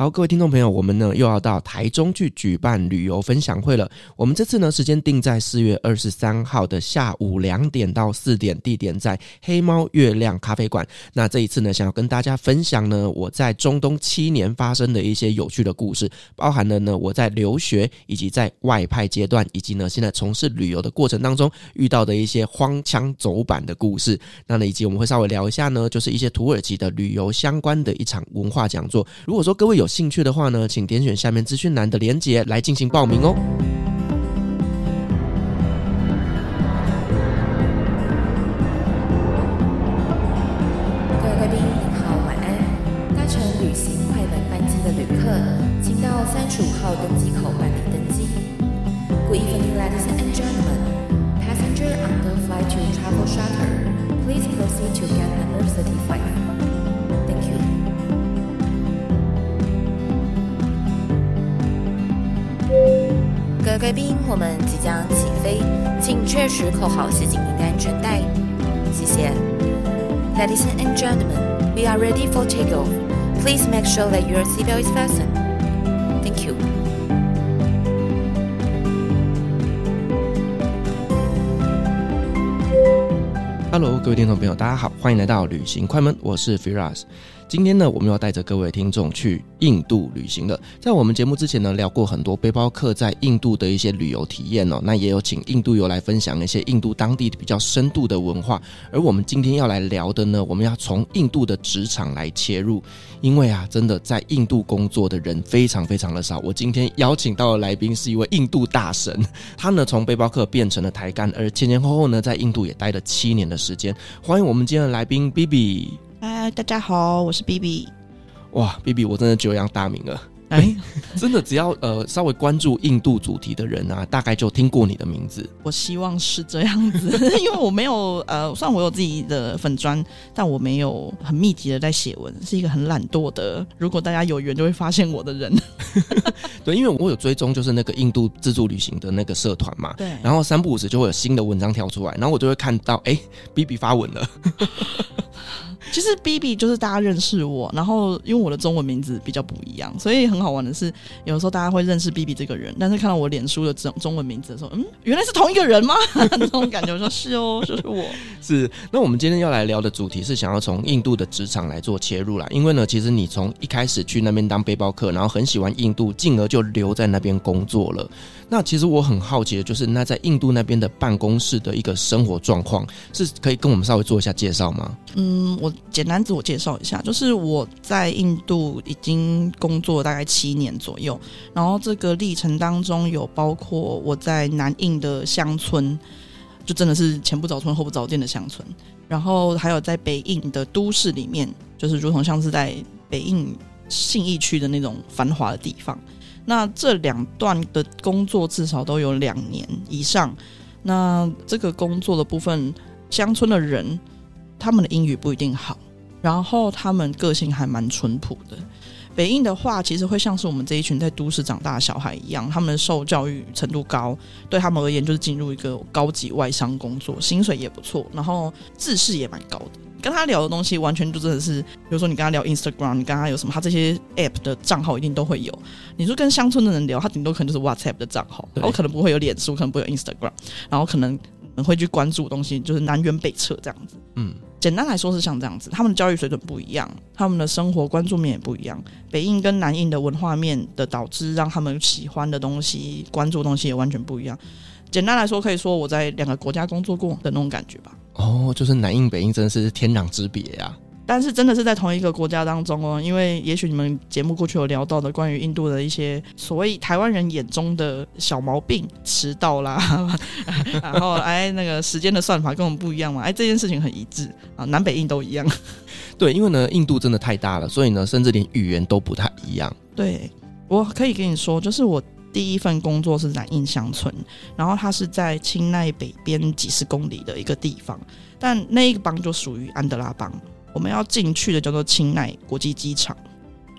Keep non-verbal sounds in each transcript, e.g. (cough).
好，各位听众朋友，我们呢又要到台中去举办旅游分享会了。我们这次呢时间定在四月二十三号的下午两点到四点，地点在黑猫月亮咖啡馆。那这一次呢，想要跟大家分享呢我在中东七年发生的一些有趣的故事，包含了呢我在留学以及在外派阶段，以及呢现在从事旅游的过程当中遇到的一些荒腔走板的故事。那呢以及我们会稍微聊一下呢，就是一些土耳其的旅游相关的一场文化讲座。如果说各位有兴趣的话呢，请点选下面资讯栏的链接来进行报名哦。好，欢迎来到旅行快门，我是 Firas。今天呢，我们要带着各位听众去印度旅行了。在我们节目之前呢，聊过很多背包客在印度的一些旅游体验哦。那也有请印度游来分享一些印度当地比较深度的文化。而我们今天要来聊的呢，我们要从印度的职场来切入，因为啊，真的在印度工作的人非常非常的少。我今天邀请到的来宾是一位印度大神，他呢从背包客变成了台干，而前前后后呢在印度也待了七年的时间。欢迎我们今天的来宾 Bibi。嗨，大家好，我是 BB。哇，BB，我真的久仰大名了。(laughs) 哎，真的，只要呃稍微关注印度主题的人啊，大概就听过你的名字。我希望是这样子，(laughs) 因为我没有呃，虽然我有自己的粉砖，但我没有很密集的在写文，是一个很懒惰的。如果大家有缘，就会发现我的人。(laughs) 对，因为我有追踪，就是那个印度自助旅行的那个社团嘛。对。然后三不五时就会有新的文章跳出来，然后我就会看到，哎，Bibi 发文了。其实 Bibi 就是大家认识我，然后因为我的中文名字比较不一样，所以很好玩的是，有时候大家会认识 B B 这个人，但是看到我脸书的中中文名字的时候，嗯，原来是同一个人吗？(laughs) 那种感觉，我说是哦，就是我。是。那我们今天要来聊的主题是想要从印度的职场来做切入啦，因为呢，其实你从一开始去那边当背包客，然后很喜欢印度，进而就留在那边工作了。那其实我很好奇的就是，那在印度那边的办公室的一个生活状况，是可以跟我们稍微做一下介绍吗？嗯，我。简单自我介绍一下，就是我在印度已经工作大概七年左右，然后这个历程当中有包括我在南印的乡村，就真的是前不着村后不着店的乡村，然后还有在北印的都市里面，就是如同像是在北印信义区的那种繁华的地方。那这两段的工作至少都有两年以上。那这个工作的部分，乡村的人。他们的英语不一定好，然后他们个性还蛮淳朴的。北印的话，其实会像是我们这一群在都市长大的小孩一样，他们受教育程度高，对他们而言就是进入一个高级外商工作，薪水也不错，然后自视也蛮高的。跟他聊的东西完全就真的是，比如说你跟他聊 Instagram，你跟他有什么，他这些 App 的账号一定都会有。你说跟乡村的人聊，他顶多可能就是 WhatsApp 的账号，然后可能不会有脸书，可能不会有 Instagram，然后可能。会去关注的东西，就是南辕北辙这样子。嗯，简单来说是像这样子。他们的教育水准不一样，他们的生活关注面也不一样。北印跟南印的文化面的导致，让他们喜欢的东西、关注的东西也完全不一样。简单来说，可以说我在两个国家工作过的那种感觉吧。哦，就是南印北印真的是天壤之别呀。但是真的是在同一个国家当中哦，因为也许你们节目过去有聊到的关于印度的一些所谓台湾人眼中的小毛病，迟到啦，(laughs) 然后哎那个时间的算法跟我们不一样嘛，哎这件事情很一致啊，南北印都一样。对，因为呢印度真的太大了，所以呢甚至连语言都不太一样。对，我可以跟你说，就是我第一份工作是在印乡村，然后它是在清奈北边几十公里的一个地方，但那一个邦就属于安德拉邦。我们要进去的叫做清奈国际机场，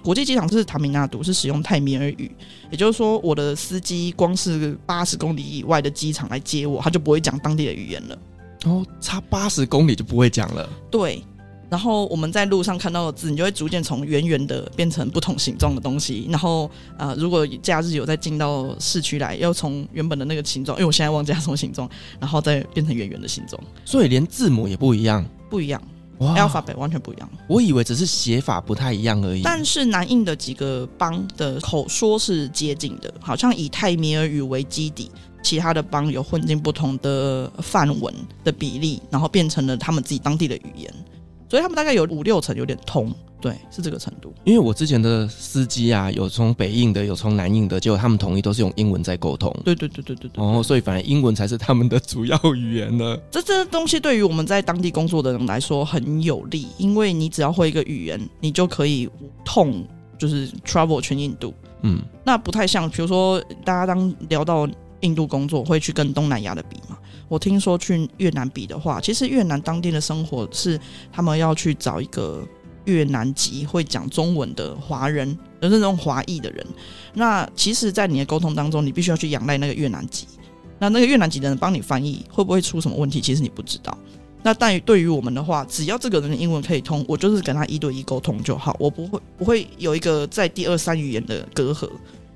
国际机场是塔米纳杜，是使用泰米尔语，也就是说，我的司机光是八十公里以外的机场来接我，他就不会讲当地的语言了。哦，差八十公里就不会讲了。对，然后我们在路上看到的字，你就会逐渐从圆圆的变成不同形状的东西。然后，呃，如果假日有再进到市区来，要从原本的那个形状，因为我现在忘记它什么形状，然后再变成圆圆的形状。所以连字母也不一样，不一样。哇，alphabet 完全不一样。我以为只是写法不太一样而已。但是南印的几个邦的口说是接近的，好像以泰米尔语为基底，其他的邦有混进不同的范文的比例，然后变成了他们自己当地的语言。所以他们大概有五六成有点通，对，是这个程度。因为我之前的司机啊，有从北印的，有从南印的，结果他们统一都是用英文在沟通。对对对对对对。哦，所以反而英文才是他们的主要语言呢。这这东西对于我们在当地工作的人来说很有利，因为你只要会一个语言，你就可以无痛就是 travel 全印度。嗯，那不太像，比如说大家当聊到印度工作，会去跟东南亚的比嘛。我听说去越南比的话，其实越南当地的生活是他们要去找一个越南籍会讲中文的华人，就是那种华裔的人。那其实，在你的沟通当中，你必须要去仰赖那个越南籍。那那个越南籍的人帮你翻译，会不会出什么问题？其实你不知道。那但对于我们的话，只要这个人的英文可以通，我就是跟他一对一沟通就好，我不会不会有一个在第二三语言的隔阂。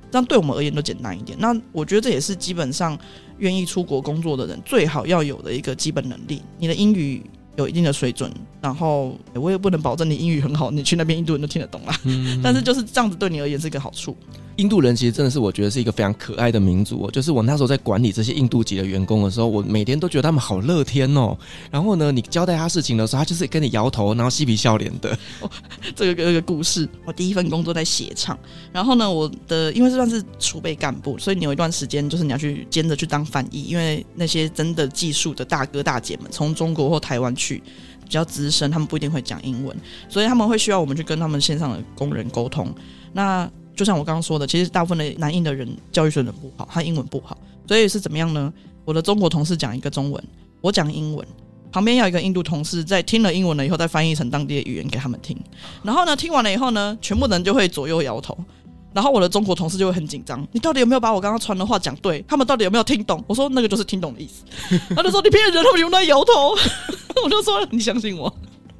这样对我们而言都简单一点。那我觉得这也是基本上愿意出国工作的人最好要有的一个基本能力。你的英语有一定的水准，然后我也不能保证你英语很好，你去那边印度人都听得懂啦。嗯，(laughs) 但是就是这样子对你而言是一个好处。印度人其实真的是我觉得是一个非常可爱的民族哦。就是我那时候在管理这些印度籍的员工的时候，我每天都觉得他们好乐天哦。然后呢，你交代他事情的时候，他就是跟你摇头，然后嬉皮笑脸的。(laughs) 哦，这个这个故事，我第一份工作在鞋厂，然后呢，我的因为这算是储备干部，所以你有一段时间就是你要去兼着去当翻译，因为那些真的技术的大哥大姐们从中国或台湾去去比较资深，他们不一定会讲英文，所以他们会需要我们去跟他们线上的工人沟通。那就像我刚刚说的，其实大部分的南印的人教育水准不好，他英文不好，所以是怎么样呢？我的中国同事讲一个中文，我讲英文，旁边要一个印度同事在听了英文了以后，再翻译成当地的语言给他们听。然后呢，听完了以后呢，全部人就会左右摇头，然后我的中国同事就会很紧张，你到底有没有把我刚刚传的话讲对？他们到底有没有听懂？我说那个就是听懂的意思。他就说你骗人，他们用在摇头。我就说你相信我。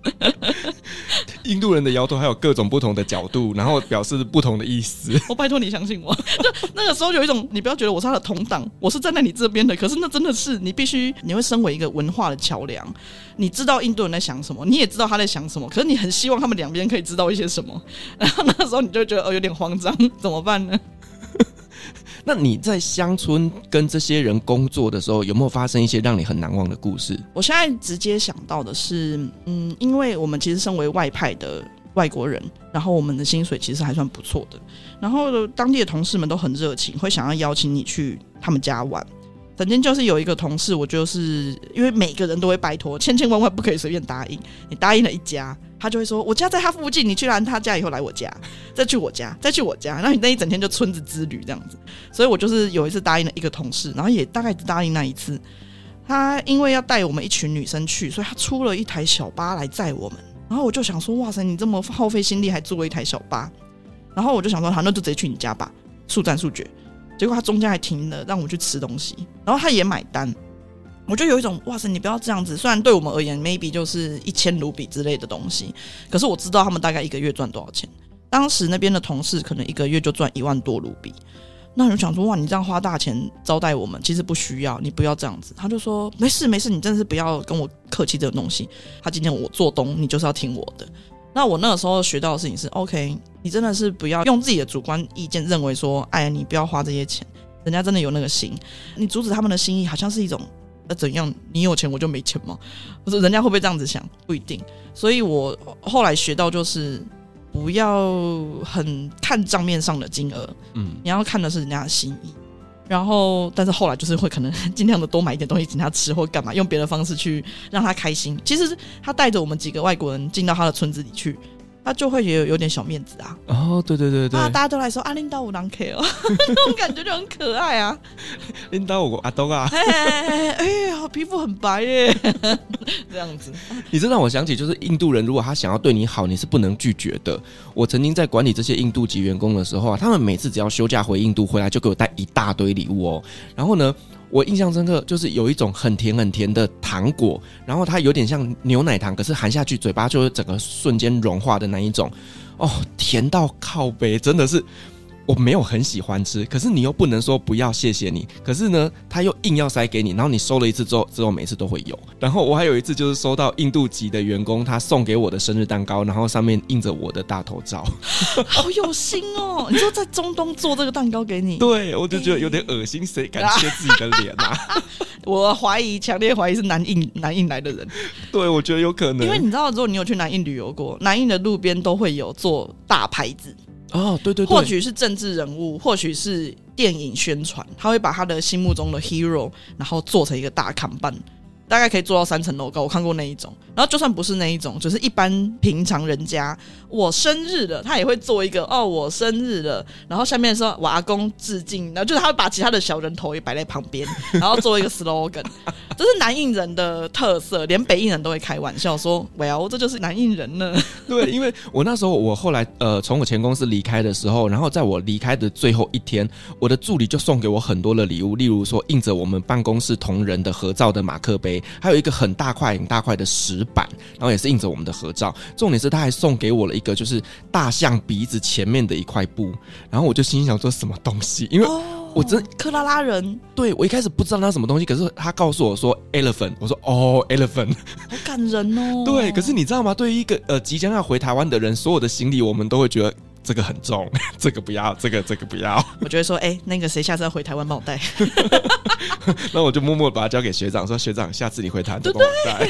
(laughs) 印度人的摇头还有各种不同的角度，然后表示不同的意思。(laughs) 我拜托你相信我，(laughs) 就那个时候有一种，你不要觉得我是他的同党，我是站在你这边的。可是那真的是你必须，你会身为一个文化的桥梁，你知道印度人在想什么，你也知道他在想什么。可是你很希望他们两边可以知道一些什么，然后那时候你就觉得哦有点慌张，怎么办呢？(laughs) 那你在乡村跟这些人工作的时候，有没有发生一些让你很难忘的故事？我现在直接想到的是，嗯，因为我们其实身为外派的外国人，然后我们的薪水其实还算不错的，然后当地的同事们都很热情，会想要邀请你去他们家玩。曾经就是有一个同事，我就是因为每个人都会拜托，千千万万不可以随便答应。你答应了一家，他就会说：“我家在他附近，你去完他家以后来我家，再去我家，再去我家。”然后你那一整天就村子之旅这样子。所以我就是有一次答应了一个同事，然后也大概只答应那一次。他因为要带我们一群女生去，所以他出了一台小巴来载我们。然后我就想说：“哇塞，你这么耗费心力还租了一台小巴。”然后我就想说：“好，那就直接去你家吧，速战速决。”结果他中间还停了，让我去吃东西，然后他也买单，我就有一种哇塞，你不要这样子。虽然对我们而言，maybe 就是一千卢比之类的东西，可是我知道他们大概一个月赚多少钱。当时那边的同事可能一个月就赚一万多卢比，那我就想说哇，你这样花大钱招待我们，其实不需要，你不要这样子。他就说没事没事，你真的是不要跟我客气这个东西。他今天我做东，你就是要听我的。那我那个时候学到的事情是，OK，你真的是不要用自己的主观意见认为说，哎，你不要花这些钱，人家真的有那个心，你阻止他们的心意，好像是一种，那怎样？你有钱我就没钱吗？不是，人家会不会这样子想？不一定。所以我后来学到就是，不要很看账面上的金额，嗯，你要看的是人家的心意。然后，但是后来就是会可能 (laughs) 尽量的多买一点东西请他吃或干嘛，用别的方式去让他开心。其实他带着我们几个外国人进到他的村子里去。他就会也有有点小面子啊！哦，对对对对，啊，大家都来说啊，领导我当 K 哦，(laughs) 那种感觉就很可爱啊。领导我阿东啊，哎哎哎呀，皮肤很白耶，(laughs) 这样子。你这让我想起，就是印度人如果他想要对你好，你是不能拒绝的。我曾经在管理这些印度籍员工的时候啊，他们每次只要休假回印度回来，就给我带一大堆礼物哦。然后呢，我印象深刻，就是有一种很甜很甜的糖果，然后它有点像牛奶糖，可是含下去嘴巴就会整个瞬间融化的那一种，哦，甜到靠北，真的是。我没有很喜欢吃，可是你又不能说不要谢谢你，可是呢，他又硬要塞给你，然后你收了一次之后，之后每次都会有。然后我还有一次就是收到印度籍的员工他送给我的生日蛋糕，然后上面印着我的大头照，好有心哦！你说在中东做这个蛋糕给你，(laughs) 对，我就觉得有点恶心，谁敢切自己的脸啊？(laughs) 我怀疑，强烈怀疑是南印南印来的人，对，我觉得有可能，因为你知道，如果你有去南印旅游过，南印的路边都会有做大牌子。哦，对对对，或许是政治人物，或许是电影宣传，他会把他的心目中的 hero，然后做成一个大看板。大概可以做到三层楼高，我看过那一种。然后就算不是那一种，就是一般平常人家，我生日了，他也会做一个哦，我生日了。然后下面说我阿公致敬，然后就是他会把其他的小人头也摆在旁边，然后做一个 slogan。(laughs) 这是南印人的特色，连北印人都会开玩笑说：“Well，这就是南印人呢。(laughs) ”对，因为我那时候我后来呃从我前公司离开的时候，然后在我离开的最后一天，我的助理就送给我很多的礼物，例如说印着我们办公室同仁的合照的马克杯。还有一个很大块、很大块的石板，然后也是印着我们的合照。重点是他还送给我了一个，就是大象鼻子前面的一块布。然后我就心想说什么东西？因为我真克拉拉人，对，我一开始不知道那什么东西，可是他告诉我说 elephant，我说哦 elephant，(laughs) 好感人哦。对，可是你知道吗？对于一个呃即将要回台湾的人，所有的行李我们都会觉得。这个很重，(laughs) 这个不要，这个这个不要。(laughs) 我觉得说，哎、欸，那个谁下次要回台湾帮我带，(laughs) 那我就默默把它交给学长，说学长，下次你回台湾帮我带，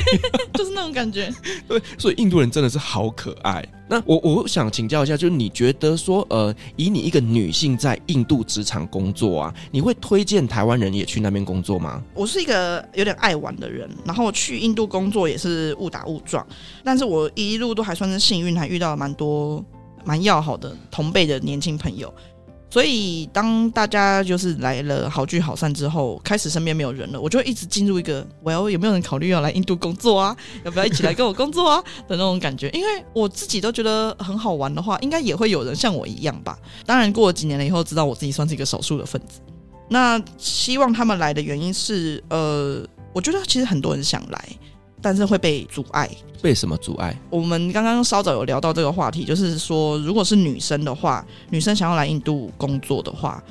就是那种感觉。对，所以印度人真的是好可爱。那我我想请教一下，就是你觉得说，呃，以你一个女性在印度职场工作啊，你会推荐台湾人也去那边工作吗？我是一个有点爱玩的人，然后去印度工作也是误打误撞，但是我一路都还算是幸运，还遇到了蛮多。蛮要好的同辈的年轻朋友，所以当大家就是来了好聚好散之后，开始身边没有人了，我就一直进入一个我要有没有人考虑要来印度工作啊？(laughs) 要不要一起来跟我工作啊？的那种感觉，因为我自己都觉得很好玩的话，应该也会有人像我一样吧。当然，过了几年了以后，知道我自己算是一个少数的分子。那希望他们来的原因是，呃，我觉得其实很多人想来。但是会被阻碍，被什么阻碍？我们刚刚稍早有聊到这个话题，就是说，如果是女生的话，女生想要来印度工作的话，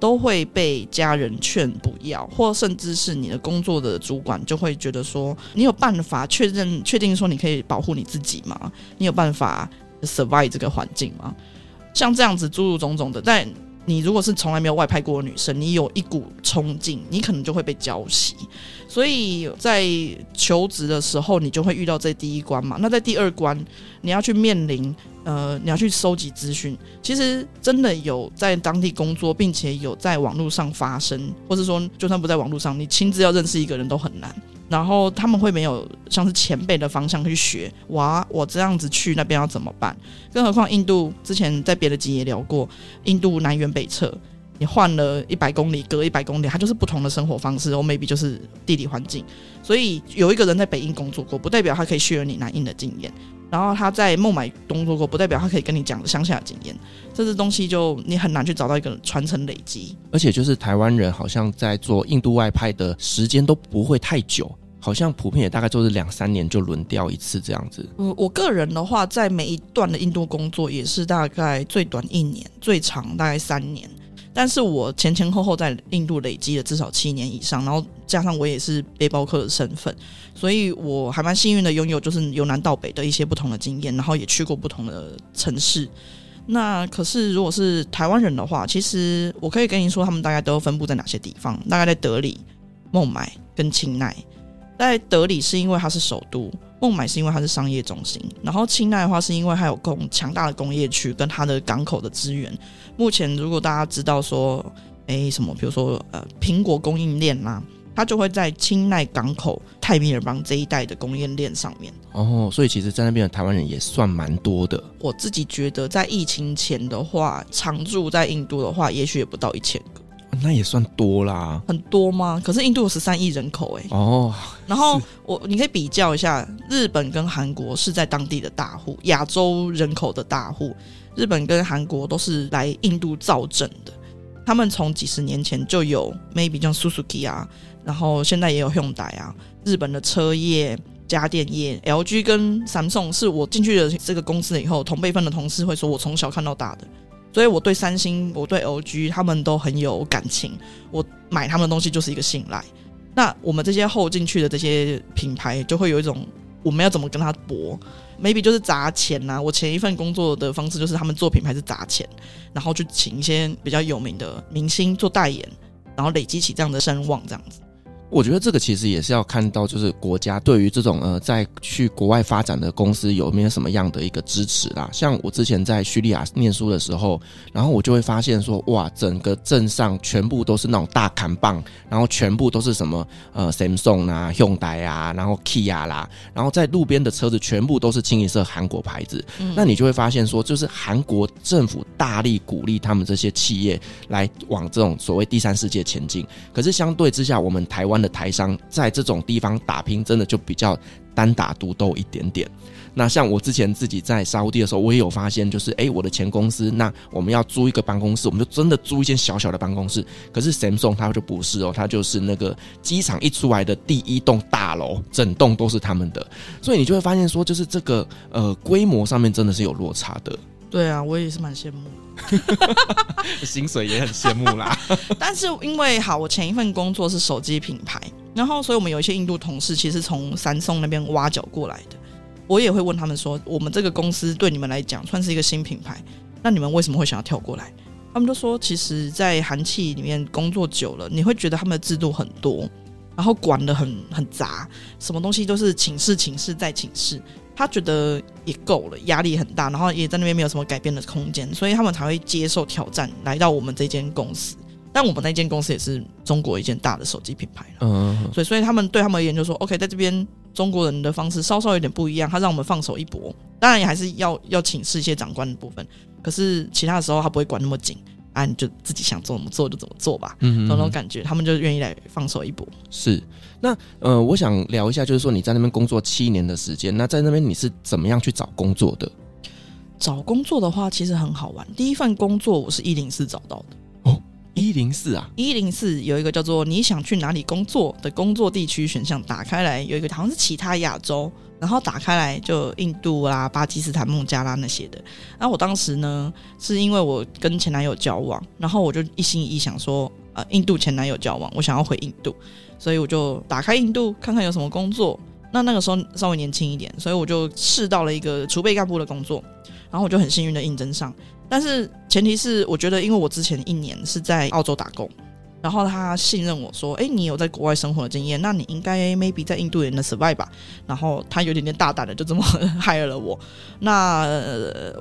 都会被家人劝不要，或甚至是你的工作的主管就会觉得说，你有办法确认确定说你可以保护你自己吗？你有办法 survive 这个环境吗？像这样子诸如种种的，但你如果是从来没有外派过的女生，你有一股冲劲，你可能就会被浇熄。所以在求职的时候，你就会遇到这第一关嘛。那在第二关，你要去面临，呃，你要去收集资讯。其实真的有在当地工作，并且有在网络上发生，或者说就算不在网络上，你亲自要认识一个人都很难。然后他们会没有像是前辈的方向去学。哇，我这样子去那边要怎么办？更何况印度之前在别的集也聊过，印度南辕北辙。你换了一百公里，隔一百公里，它就是不同的生活方式，或 maybe 就是地理环境。所以有一个人在北印工作过，不代表他可以学你南印的经验；然后他在孟买工作过，不代表他可以跟你讲乡下的经验。这些东西就你很难去找到一个传承累积。而且就是台湾人好像在做印度外派的时间都不会太久，好像普遍也大概就是两三年就轮调一次这样子。嗯，我个人的话，在每一段的印度工作也是大概最短一年，最长大概三年。但是我前前后后在印度累积了至少七年以上，然后加上我也是背包客的身份，所以我还蛮幸运的拥有就是由南到北的一些不同的经验，然后也去过不同的城市。那可是如果是台湾人的话，其实我可以跟你说，他们大概都分布在哪些地方？大概在德里、孟买跟清奈。在德里是因为它是首都，孟买是因为它是商业中心，然后清奈的话是因为它有工强大的工业区跟它的港口的资源。目前，如果大家知道说，哎、欸，什么，比如说，呃，苹果供应链啦，它就会在清奈港口、泰米尔邦这一带的供应链上面。哦，所以其实，在那边的台湾人也算蛮多的。我自己觉得，在疫情前的话，常住在印度的话，也许也不到一千个。那也算多啦。很多吗？可是印度有十三亿人口，哎。哦。然后我，你可以比较一下，日本跟韩国是在当地的大户，亚洲人口的大户。日本跟韩国都是来印度造镇的，他们从几十年前就有 maybe 像 Suzuki 啊，然后现在也有 Hyundai 啊，日本的车业、家电业，LG 跟 Samsung 是我进去的这个公司以后，同辈分的同事会说我从小看到大的，所以我对三星、我对 LG 他们都很有感情，我买他们的东西就是一个信赖。那我们这些后进去的这些品牌，就会有一种我们要怎么跟他搏？maybe 就是砸钱呐、啊。我前一份工作的方式就是他们做品牌是砸钱，然后去请一些比较有名的明星做代言，然后累积起这样的声望，这样子。我觉得这个其实也是要看到，就是国家对于这种呃在去国外发展的公司有没有什么样的一个支持啦。像我之前在叙利亚念书的时候，然后我就会发现说，哇，整个镇上全部都是那种大砍棒，然后全部都是什么呃 Samsung 啊、Hyundai 啊，然后 Kia 啦，然后在路边的车子全部都是清一色韩国牌子。嗯。那你就会发现说，就是韩国政府大力鼓励他们这些企业来往这种所谓第三世界前进。可是相对之下，我们台湾。的台商在这种地方打拼，真的就比较单打独斗一点点。那像我之前自己在沙地的时候，我也有发现，就是哎，我的前公司，那我们要租一个办公室，我们就真的租一间小小的办公室。可是 Samsung 它就不是哦，它就是那个机场一出来的第一栋大楼，整栋都是他们的。所以你就会发现说，就是这个呃规模上面真的是有落差的。对啊，我也是蛮羡慕。(laughs) 薪水也很羡慕啦，(laughs) 但是因为好，我前一份工作是手机品牌，然后所以我们有一些印度同事，其实从三松那边挖角过来的。我也会问他们说，我们这个公司对你们来讲算是一个新品牌，那你们为什么会想要跳过来？他们都说，其实，在韩企里面工作久了，你会觉得他们的制度很多，然后管的很很杂，什么东西都是请示、请示再请示。他觉得也够了，压力很大，然后也在那边没有什么改变的空间，所以他们才会接受挑战，来到我们这间公司。但我们那间公司也是中国一间大的手机品牌，嗯，所以所以他们对他们而言就说，OK，在这边中国人的方式稍稍有点不一样，他让我们放手一搏，当然也还是要要请示一些长官的部分，可是其他的时候他不会管那么紧。啊，你就自己想做怎么做就怎么做吧，嗯，那种感觉，他们就愿意来放手一搏。是，那呃，我想聊一下，就是说你在那边工作七年的时间，那在那边你是怎么样去找工作的？找工作的话，其实很好玩。第一份工作我是一零四找到的。哦，一零四啊，一零四有一个叫做“你想去哪里工作”的工作地区选项，打开来有一个好像是其他亚洲。然后打开来就印度啦、巴基斯坦、孟加拉那些的。然后我当时呢，是因为我跟前男友交往，然后我就一心一意想说，呃，印度前男友交往，我想要回印度，所以我就打开印度看看有什么工作。那那个时候稍微年轻一点，所以我就试到了一个储备干部的工作，然后我就很幸运的应征上。但是前提是，我觉得因为我之前一年是在澳洲打工。然后他信任我说：“哎，你有在国外生活的经验，那你应该 maybe 在印度也能 survive 吧？”然后他有点点大胆的就这么 hire 了我。那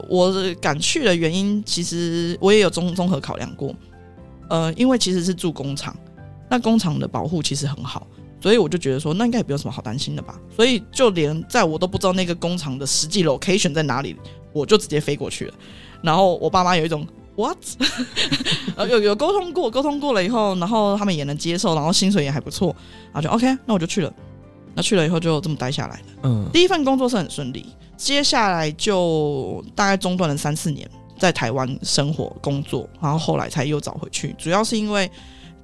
我敢去的原因，其实我也有综综合考量过。呃，因为其实是住工厂，那工厂的保护其实很好，所以我就觉得说，那应该也没有什么好担心的吧。所以就连在我都不知道那个工厂的实际 location 在哪里，我就直接飞过去了。然后我爸妈有一种。What？(laughs) 呃，有有沟通过，沟通过了以后，然后他们也能接受，然后薪水也还不错，然后就 OK，那我就去了。那去了以后就这么待下来了。嗯，第一份工作是很顺利，接下来就大概中断了三四年，在台湾生活工作，然后后来才又找回去。主要是因为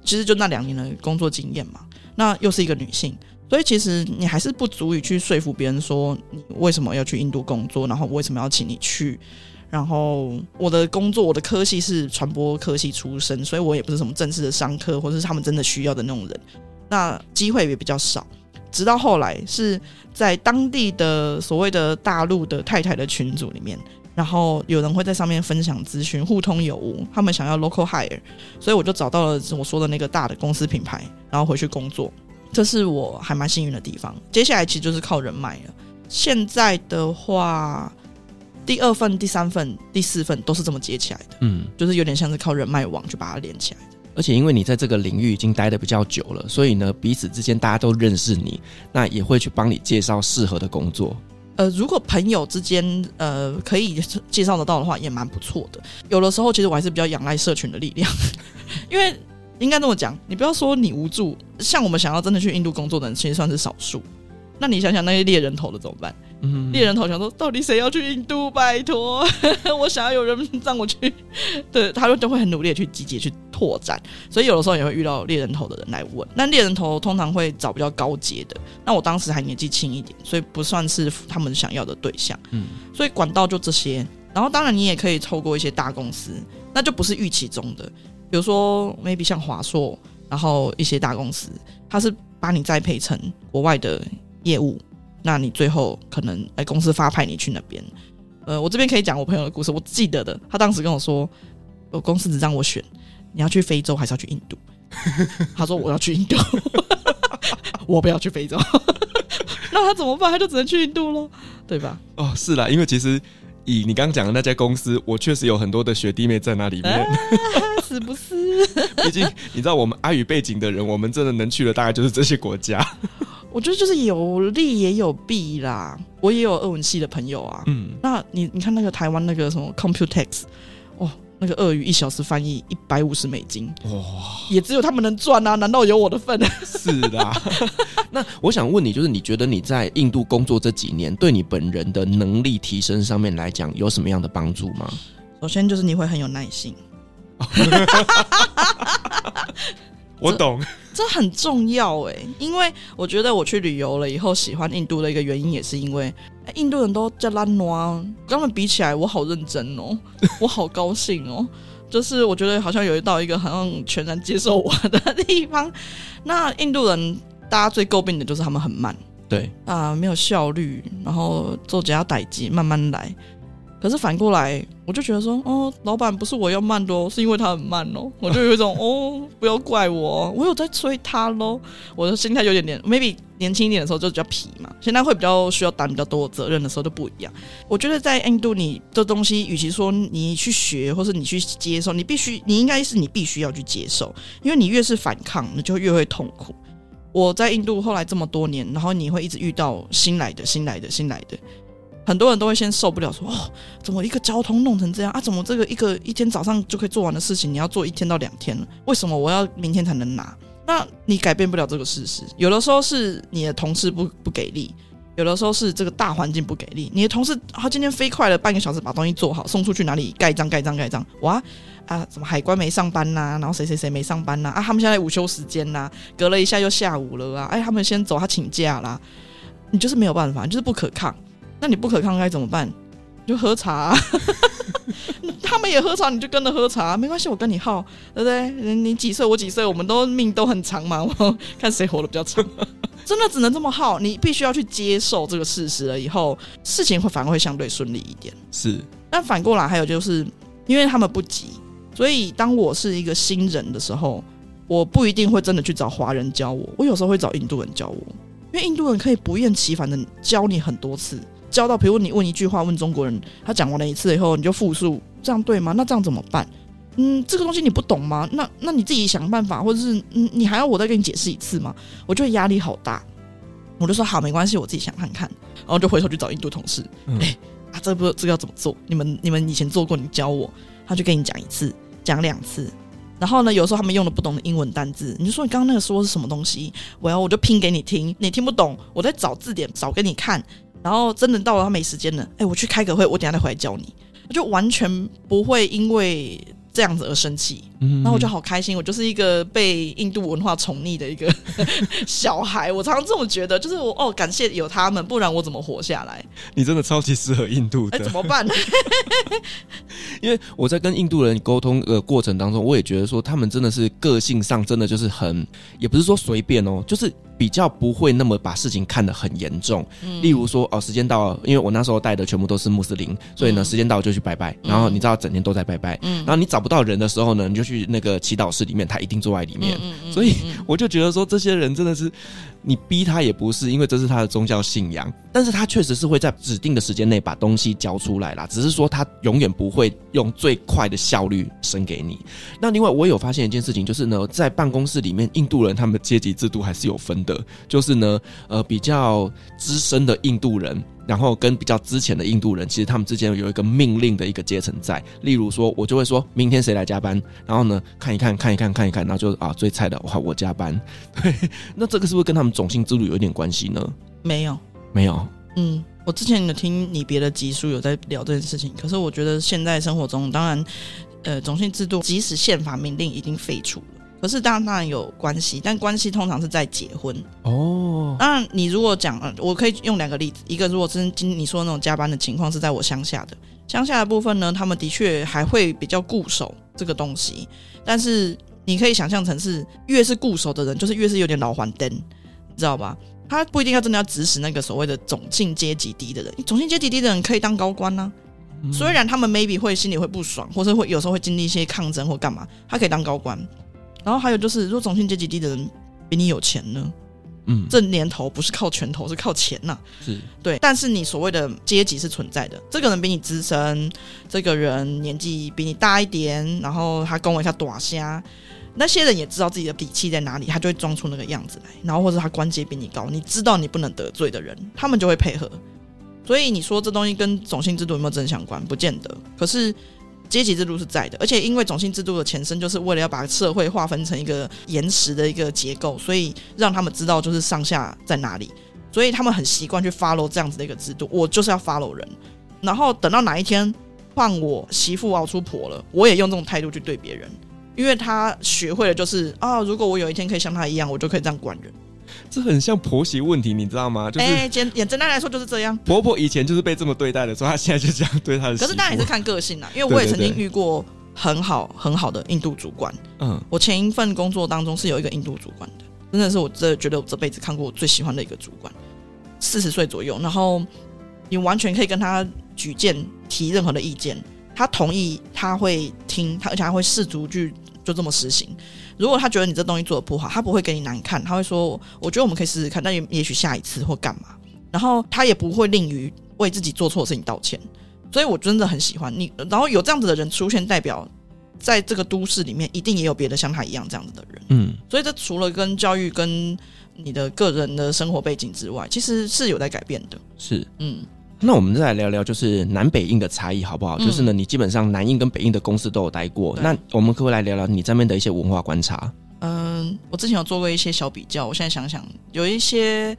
其实就那两年的工作经验嘛，那又是一个女性，所以其实你还是不足以去说服别人说你为什么要去印度工作，然后为什么要请你去。然后我的工作，我的科系是传播科系出身，所以我也不是什么正式的商科，或者是他们真的需要的那种人，那机会也比较少。直到后来是在当地的所谓的大陆的太太的群组里面，然后有人会在上面分享资讯，互通有无。他们想要 local hire，所以我就找到了我说的那个大的公司品牌，然后回去工作。这是我还蛮幸运的地方。接下来其实就是靠人脉了。现在的话。第二份、第三份、第四份都是这么接起来的，嗯，就是有点像是靠人脉网去把它连起来的。而且因为你在这个领域已经待的比较久了，所以呢，彼此之间大家都认识你，那也会去帮你介绍适合的工作。呃，如果朋友之间呃可以介绍得到的话，也蛮不错的。有的时候其实我还是比较仰赖社群的力量，(laughs) 因为应该这么讲，你不要说你无助，像我们想要真的去印度工作的人，其实算是少数。那你想想那些猎人头的怎么办？嗯，猎人头想说，到底谁要去印度？拜托，(laughs) 我想要有人让我去。对，他们都会很努力的去集结、去拓展。所以有的时候也会遇到猎人头的人来问。那猎人头通常会找比较高阶的。那我当时还年纪轻一点，所以不算是他们想要的对象。嗯，所以管道就这些。然后当然你也可以透过一些大公司，那就不是预期中的。比如说 maybe 像华硕，然后一些大公司，它是把你栽培成国外的业务。那你最后可能哎，公司发派你去那边，呃，我这边可以讲我朋友的故事。我记得的，他当时跟我说，我公司只让我选，你要去非洲还是要去印度？(laughs) 他说我要去印度，(laughs) 我不要去非洲。(laughs) 那他怎么办？他就只能去印度喽，对吧？哦，是啦，因为其实以你刚刚讲的那家公司，我确实有很多的学弟妹在那里面，啊、是不是？毕竟你知道，我们阿语背景的人，我们真的能去的大概就是这些国家。我觉得就是有利也有弊啦。我也有俄文系的朋友啊。嗯，那你你看那个台湾那个什么 Computex，哦，那个俄语一小时翻译一百五十美金，哇，也只有他们能赚啊？难道有我的份？是的。(laughs) 那我想问你，就是你觉得你在印度工作这几年，对你本人的能力提升上面来讲，有什么样的帮助吗？首先就是你会很有耐心。我懂这，(laughs) 这很重要哎，因为我觉得我去旅游了以后，喜欢印度的一个原因，也是因为印度人都叫拉诺，跟他们比起来，我好认真哦，(laughs) 我好高兴哦，就是我觉得好像有一到一个好像全然接受我的地方。那印度人大家最诟病的就是他们很慢，对啊，没有效率，然后做只要待机，慢慢来。可是反过来，我就觉得说，哦，老板不是我要慢的哦，是因为他很慢哦。我就有一种，(laughs) 哦，不要怪我，我有在催他喽。我的心态有点点，maybe 年轻一点的时候就比较皮嘛，现在会比较需要担比较多责任的时候就不一样。我觉得在印度，你的东西，与其说你去学，或是你去接受，你必须，你应该是你必须要去接受，因为你越是反抗，你就越会痛苦。我在印度后来这么多年，然后你会一直遇到新来的、新来的、新来的。很多人都会先受不了，说哦，怎么一个交通弄成这样啊？怎么这个一个一天早上就可以做完的事情，你要做一天到两天了？为什么我要明天才能拿？那你改变不了这个事实。有的时候是你的同事不不给力，有的时候是这个大环境不给力。你的同事他今天飞快了半个小时把东西做好，送出去哪里盖章盖章盖章？哇啊，什么海关没上班呐、然后谁谁谁没上班呐？啊，他们现在午休时间呐、隔了一下又下午了啊！哎，他们先走，他请假啦。你就是没有办法，就是不可抗。那你不可抗该怎么办？就喝茶、啊，(laughs) 他们也喝茶，你就跟着喝茶，没关系，我跟你耗，对不对？你几岁，我几岁，我们都命都很长嘛，我 (laughs) 看谁活得比较长。真的只能这么耗，你必须要去接受这个事实了，以后事情会反而会相对顺利一点。是，但反过来还有就是，因为他们不急，所以当我是一个新人的时候，我不一定会真的去找华人教我，我有时候会找印度人教我，因为印度人可以不厌其烦的教你很多次。教到，比如你问一句话，问中国人，他讲完了一次以后，你就复述，这样对吗？那这样怎么办？嗯，这个东西你不懂吗？那那你自己想办法，或者是嗯，你还要我再跟你解释一次吗？我觉得压力好大，我就说好，没关系，我自己想看看，然后就回头去找印度同事，哎、嗯欸、啊，这不这个要怎么做？你们你们以前做过，你教我，他就跟你讲一次，讲两次，然后呢，有时候他们用的不懂的英文单字，你就说你刚刚那个说是什么东西？我要我就拼给你听，你听不懂，我再找字典找给你看。然后真的到了他没时间了，哎，我去开个会，我等下再回来叫你，就完全不会因为这样子而生气。然后我就好开心，我就是一个被印度文化宠溺的一个 (laughs) 小孩。我常常这么觉得，就是我哦，感谢有他们，不然我怎么活下来？你真的超级适合印度的，哎，怎么办？(laughs) 因为我在跟印度人沟通的过程当中，我也觉得说他们真的是个性上真的就是很，也不是说随便哦，就是比较不会那么把事情看得很严重。嗯、例如说哦，时间到了，因为我那时候带的全部都是穆斯林，所以呢，时间到了就去拜拜。嗯、然后你知道，整天都在拜拜。嗯、然后你找不到人的时候呢，你就。去那个祈祷室里面，他一定坐在里面，所以我就觉得说，这些人真的是你逼他也不是，因为这是他的宗教信仰，但是他确实是会在指定的时间内把东西交出来啦，只是说他永远不会用最快的效率生给你。那另外我有发现一件事情，就是呢，在办公室里面，印度人他们的阶级制度还是有分的，就是呢，呃，比较资深的印度人。然后跟比较之前的印度人，其实他们之间有一个命令的一个阶层在。例如说，我就会说明天谁来加班，然后呢，看一看，看一看，看一看，然后就啊最菜的哇我加班。对，(laughs) 那这个是不是跟他们种姓制度有一点关系呢？没有，没有。嗯，我之前有听你别的集数有在聊这件事情，可是我觉得现在生活中，当然，呃，种姓制度即使宪法明令已经废除了，可是当然当然有关系，但关系通常是在结婚哦。当然，你如果讲，呃，我可以用两个例子，一个如果真今你说的那种加班的情况是在我乡下的，乡下的部分呢，他们的确还会比较固守这个东西，但是你可以想象成是越是固守的人，就是越是有点老黄灯，你知道吧？他不一定要真的要指使那个所谓的种姓阶级低的人，种姓阶级低的人可以当高官呢、啊。嗯、虽然他们 maybe 会心里会不爽，或者会有时候会经历一些抗争或干嘛，他可以当高官。然后还有就是，如果种姓阶级低的人比你有钱呢？嗯，这年头不是靠拳头，是靠钱呐、啊。是对，但是你所谓的阶级是存在的。这个人比你资深，这个人年纪比你大一点，然后他跟我一下短虾。那些人也知道自己的底气在哪里，他就会装出那个样子来，然后或者他官阶比你高，你知道你不能得罪的人，他们就会配合。所以你说这东西跟种姓制度有没有正相关？不见得。可是阶级制度是在的，而且因为种姓制度的前身就是为了要把社会划分成一个岩石的一个结构，所以让他们知道就是上下在哪里，所以他们很习惯去 follow 这样子的一个制度。我就是要 follow 人，然后等到哪一天换我媳妇熬出婆了，我也用这种态度去对别人。因为他学会了，就是啊，如果我有一天可以像他一样，我就可以这样管人。这很像婆媳问题，你知道吗？就是，哎，简简单来说就是这样。婆婆以前就是被这么对待的，所以她现在就这样对她的。可是当然也是看个性啦，因为我也曾经遇过很好很好的印度主管。嗯，我前一份工作当中是有一个印度主管的，真的是我这觉得我这辈子看过我最喜欢的一个主管。四十岁左右，然后你完全可以跟他举荐提任何的意见，他同意他会听他，而且他会试图去。就这么实行。如果他觉得你这东西做的不好，他不会给你难看，他会说：“我觉得我们可以试试看，但也也许下一次或干嘛。”然后他也不会吝于为自己做错的事情道歉。所以我真的很喜欢你。然后有这样子的人出现，代表在这个都市里面，一定也有别的像他一样这样子的人。嗯，所以这除了跟教育、跟你的个人的生活背景之外，其实是有在改变的。是，嗯。那我们再来聊聊，就是南北印的差异好不好？嗯、就是呢，你基本上南印跟北印的公司都有待过，那我们可不可以来聊聊你这边的一些文化观察？嗯，我之前有做过一些小比较，我现在想想，有一些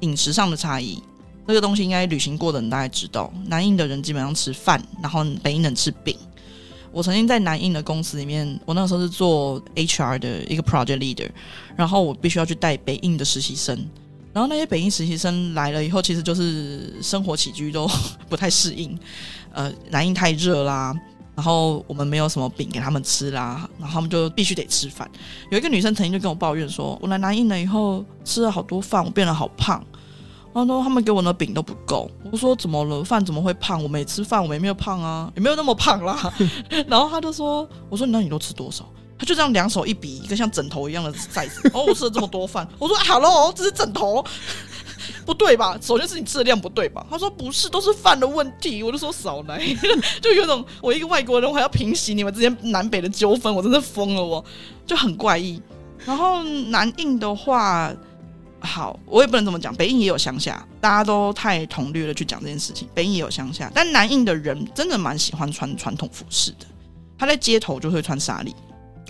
饮食上的差异，那个东西应该旅行过的人大概知道，南印的人基本上吃饭，然后北印人吃饼。我曾经在南印的公司里面，我那个时候是做 HR 的一个 project leader，然后我必须要去带北印的实习生。然后那些北印实习生来了以后，其实就是生活起居都 (laughs) 不太适应。呃，南印太热啦，然后我们没有什么饼给他们吃啦，然后他们就必须得吃饭。有一个女生曾经就跟我抱怨说：“我来南印了以后，吃了好多饭，我变得好胖。然后他们给我的饼都不够。”我说：“怎么了？饭怎么会胖？我没吃饭，我也没有胖啊，也没有那么胖啦。(laughs) ”然后他就说：“我说，那你都吃多少？”他就这样两手一比，一个像枕头一样的 size。(laughs) 哦，我吃了这么多饭，我说好喽，这是枕头，(laughs) 不对吧？首先是你质量不对吧？他说不是，都是饭的问题。我就说少来，(laughs) 就有种我一个外国人，我还要平息你们之间南北的纠纷，我真的疯了，我就很怪异。然后南印的话，好，我也不能这么讲，北印也有乡下，大家都太同略了去讲这件事情。北印也有乡下，但南印的人真的蛮喜欢穿传统服饰的，他在街头就会穿纱丽。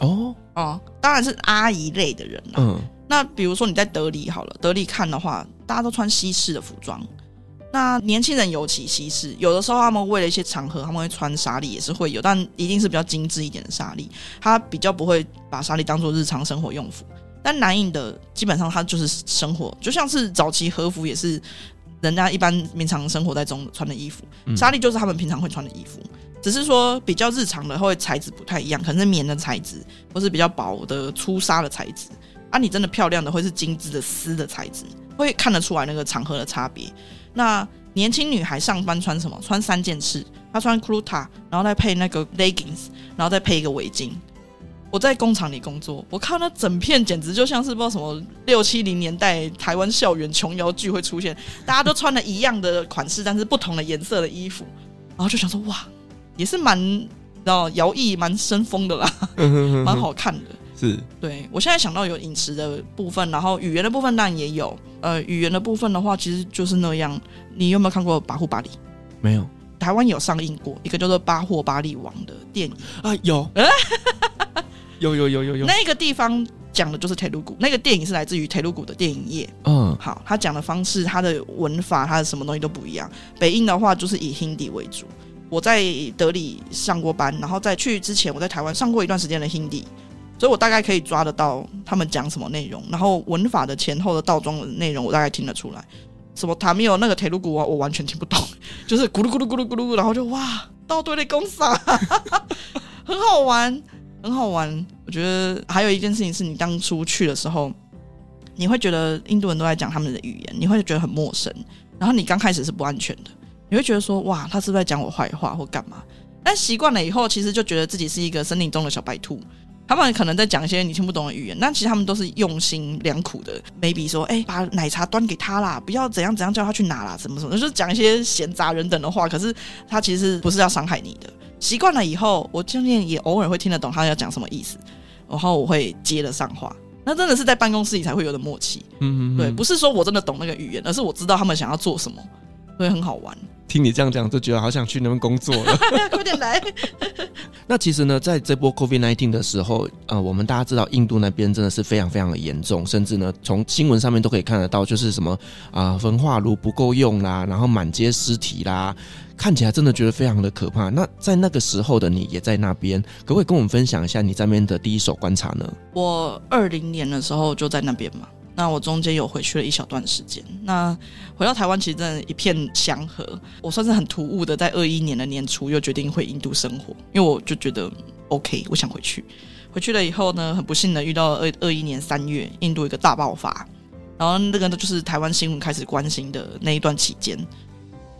哦哦，当然是阿姨类的人了。嗯，那比如说你在德里好了，德里看的话，大家都穿西式的服装。那年轻人尤其西式，有的时候他们为了一些场合，他们会穿纱丽，也是会有，但一定是比较精致一点的纱丽。他比较不会把纱丽当做日常生活用服。但南印的基本上他就是生活，就像是早期和服也是人家一般平常生活在中穿的衣服，纱丽就是他们平常会穿的衣服。只是说比较日常的，会材质不太一样，可能是棉的材质，或是比较薄的粗纱的材质。啊，你真的漂亮的，会是精致的丝的材质，会看得出来那个场合的差别。那年轻女孩上班穿什么？穿三件式，她穿 kurta，然后再配那个 leggings，然后再配一个围巾。我在工厂里工作，我看那整片简直就像是不知道什么六七零年代台湾校园琼瑶剧会出现，大家都穿了一样的款式，但是不同的颜色的衣服，然后就想说哇。也是蛮，然后摇曳蛮生风的啦，蛮好看的。是，对我现在想到有饮食的部分，然后语言的部分当然也有。呃，语言的部分的话，其实就是那样。你有没有看过《巴霍巴里》？没有。台湾有上映过一个叫做《巴霍巴利王》的电影啊，有。(laughs) 有有有有有。那个地方讲的就是 Telugu，那个电影是来自于 Telugu 的电影业。嗯，好，他讲的方式、他的文法、他的什么东西都不一样。北印的话就是以 Hindi 为主。我在德里上过班，然后在去之前，我在台湾上过一段时间的 Hindi，所以我大概可以抓得到他们讲什么内容，然后文法的前后的倒装的内容，我大概听得出来。什么塔米尔那个铁路鼓啊，我完全听不懂，(laughs) 就是咕噜咕噜咕噜咕噜，然后就哇，倒对的公司啊，(laughs) 很好玩，很好玩。觉得还有一件事情是你当初去的时候，你会觉得印度人都在讲他们的语言，你会觉得很陌生，然后你刚开始是不安全的，你会觉得说哇，他是不是在讲我坏话或干嘛？但习惯了以后，其实就觉得自己是一个森林中的小白兔。他们可能在讲一些你听不懂的语言，但其实他们都是用心良苦的。maybe 说，哎、把奶茶端给他啦，不要怎样怎样叫他去拿啦，什么什么，就是讲一些闲杂人等的话。可是他其实不是要伤害你的。习惯了以后，我今天也偶尔会听得懂他要讲什么意思，然后我会接得上话。那真的是在办公室里才会有的默契。嗯嗯，对，不是说我真的懂那个语言，而是我知道他们想要做什么，所以很好玩。听你这样讲，就觉得好想去那边工作了。(laughs) 快点来。(laughs) 那其实呢，在这波 COVID-19 的时候，呃，我们大家知道，印度那边真的是非常非常的严重，甚至呢，从新闻上面都可以看得到，就是什么啊、呃，焚化炉不够用啦，然后满街尸体啦，看起来真的觉得非常的可怕。那在那个时候的你也在那边，可不可以跟我们分享一下你在那边的第一手观察呢？我二零年的时候就在那边嘛。那我中间有回去了一小段时间。那回到台湾，其实真的一片祥和。我算是很突兀的，在二一年的年初又决定回印度生活，因为我就觉得 OK，我想回去。回去了以后呢，很不幸 (laughs) 的遇到二二一年三月印度一个大爆发，然后那个就是台湾新闻开始关心的那一段期间。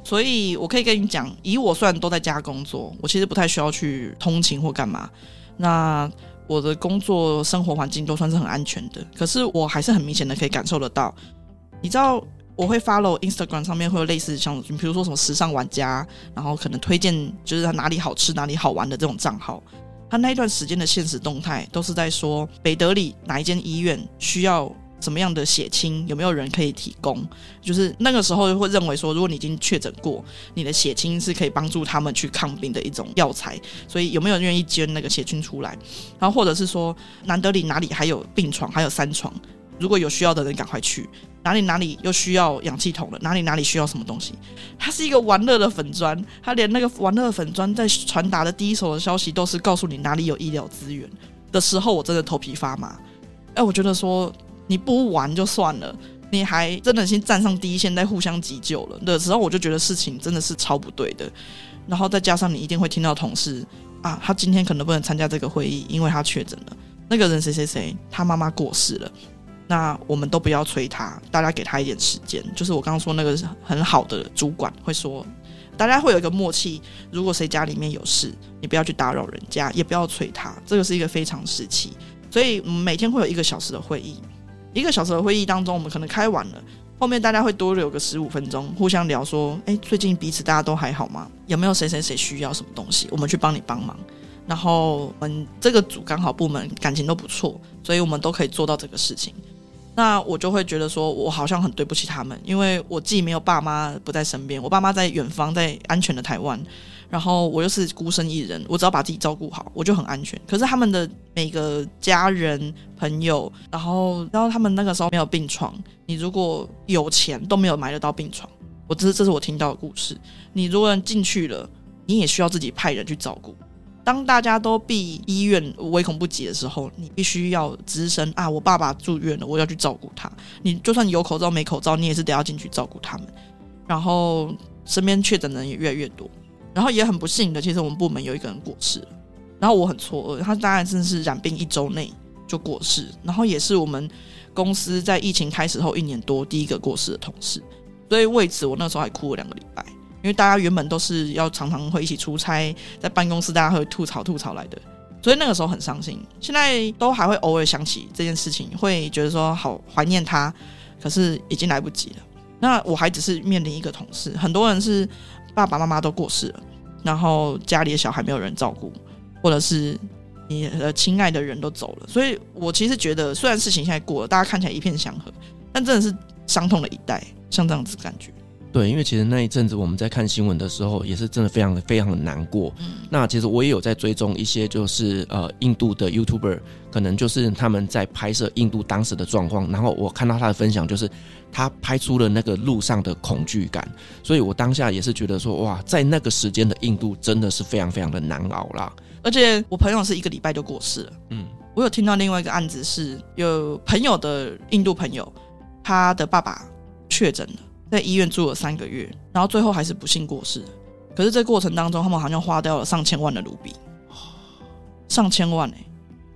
所以我可以跟你讲，以我虽然都在家工作，我其实不太需要去通勤或干嘛。那我的工作生活环境都算是很安全的，可是我还是很明显的可以感受得到。你知道我会 follow Instagram 上面会有类似像，比如说什么时尚玩家，然后可能推荐就是他哪里好吃哪里好玩的这种账号，他那一段时间的现实动态都是在说北德里哪一间医院需要。什么样的血清有没有人可以提供？就是那个时候会认为说，如果你已经确诊过，你的血清是可以帮助他们去抗病的一种药材。所以有没有愿意捐那个血清出来？然后或者是说，南德里哪里还有病床，还有三床，如果有需要的人赶快去。哪里哪里又需要氧气筒了？哪里哪里需要什么东西？它是一个玩乐的粉砖，它连那个玩乐粉砖在传达的第一手的消息都是告诉你哪里有医疗资源的时候，我真的头皮发麻。哎，我觉得说。你不玩就算了，你还真的先站上第一线，在互相急救了的时候，我就觉得事情真的是超不对的。然后再加上你一定会听到同事啊，他今天可能不能参加这个会议，因为他确诊了。那个人谁谁谁，他妈妈过世了。那我们都不要催他，大家给他一点时间。就是我刚刚说那个很好的主管会说，大家会有一个默契。如果谁家里面有事，你不要去打扰人家，也不要催他。这个是一个非常时期，所以每天会有一个小时的会议。一个小时的会议当中，我们可能开完了，后面大家会多留个十五分钟，互相聊说：“哎，最近彼此大家都还好吗？有没有谁谁谁需要什么东西？我们去帮你帮忙。”然后我们这个组刚好部门感情都不错，所以我们都可以做到这个事情。那我就会觉得说，我好像很对不起他们，因为我既没有爸妈不在身边，我爸妈在远方，在安全的台湾。然后我又是孤身一人，我只要把自己照顾好，我就很安全。可是他们的每个家人朋友，然后然后他们那个时候没有病床，你如果有钱都没有买得到病床。我这是这是我听到的故事。你如果进去了，你也需要自己派人去照顾。当大家都避医院唯恐不及的时候，你必须要只身啊！我爸爸住院了，我要去照顾他。你就算有口罩没口罩，你也是得要进去照顾他们。然后身边确诊的人也越来越多。然后也很不幸的，其实我们部门有一个人过世了，然后我很错愕，他当然真的是染病一周内就过世，然后也是我们公司在疫情开始后一年多第一个过世的同事，所以为此我那时候还哭了两个礼拜，因为大家原本都是要常常会一起出差，在办公室大家会吐槽吐槽来的，所以那个时候很伤心，现在都还会偶尔想起这件事情，会觉得说好怀念他，可是已经来不及了。那我还只是面临一个同事，很多人是。爸爸妈妈都过世了，然后家里的小孩没有人照顾，或者是你的亲爱的人都走了，所以我其实觉得，虽然事情现在过了，大家看起来一片祥和，但真的是伤痛了一代，像这样子感觉。对，因为其实那一阵子我们在看新闻的时候，也是真的非常的非常的难过。嗯，那其实我也有在追踪一些，就是呃印度的 YouTuber，可能就是他们在拍摄印度当时的状况，然后我看到他的分享，就是他拍出了那个路上的恐惧感，所以我当下也是觉得说，哇，在那个时间的印度真的是非常非常的难熬啦。而且我朋友是一个礼拜就过世了。嗯，我有听到另外一个案子是，有朋友的印度朋友，他的爸爸确诊了。在医院住了三个月，然后最后还是不幸过世。可是这过程当中，他们好像花掉了上千万的卢比，上千万哎、欸！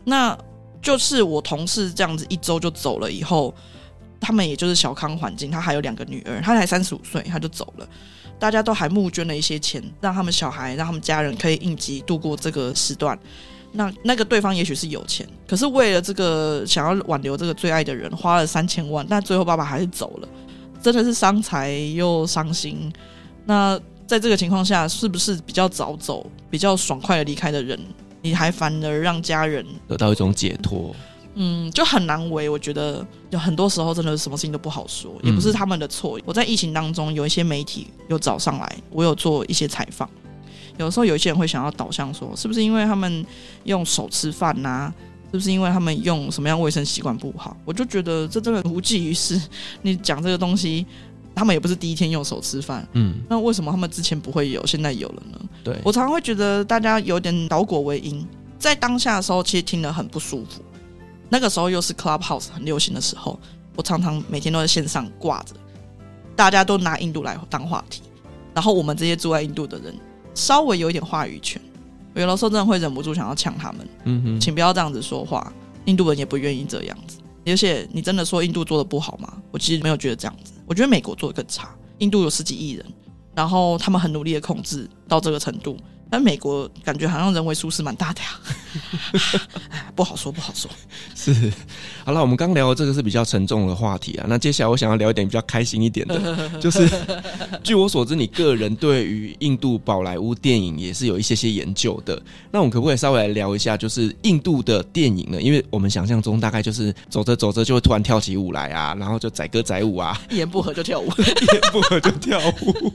那就是我同事这样子一周就走了以后，他们也就是小康环境，他还有两个女儿，他才三十五岁他就走了。大家都还募捐了一些钱，让他们小孩、让他们家人可以应急度过这个时段。那那个对方也许是有钱，可是为了这个想要挽留这个最爱的人，花了三千万，但最后爸爸还是走了。真的是伤财又伤心。那在这个情况下，是不是比较早走、比较爽快的离开的人，你还反而让家人得到一种解脱？嗯，就很难为。我觉得有很多时候，真的什么事情都不好说，也不是他们的错。我在疫情当中，有一些媒体有找上来，我有做一些采访。有时候有一些人会想要导向说，是不是因为他们用手吃饭呐、啊？是不是因为他们用什么样卫生习惯不好？我就觉得这真的无济于事。你讲这个东西，他们也不是第一天用手吃饭，嗯，那为什么他们之前不会有，现在有了呢？对，我常常会觉得大家有点倒果为因，在当下的时候，其实听得很不舒服。那个时候又是 Clubhouse 很流行的时候，我常常每天都在线上挂着，大家都拿印度来当话题，然后我们这些住在印度的人稍微有一点话语权。有的时候真的会忍不住想要呛他们，嗯哼，请不要这样子说话。印度人也不愿意这样子，而且你真的说印度做的不好吗？我其实没有觉得这样子，我觉得美国做的更差。印度有十几亿人，然后他们很努力的控制到这个程度。但美国感觉好像人为疏失蛮大的呀，(laughs) 不好说，不好说。是，好了，我们刚聊的这个是比较沉重的话题啊。那接下来我想要聊一点比较开心一点的，(laughs) 就是据我所知，你个人对于印度宝莱坞电影也是有一些些研究的。那我们可不可以稍微来聊一下，就是印度的电影呢？因为我们想象中大概就是走着走着就会突然跳起舞来啊，然后就载歌载舞啊，(laughs) 一言不合就跳舞，一言不合就跳舞。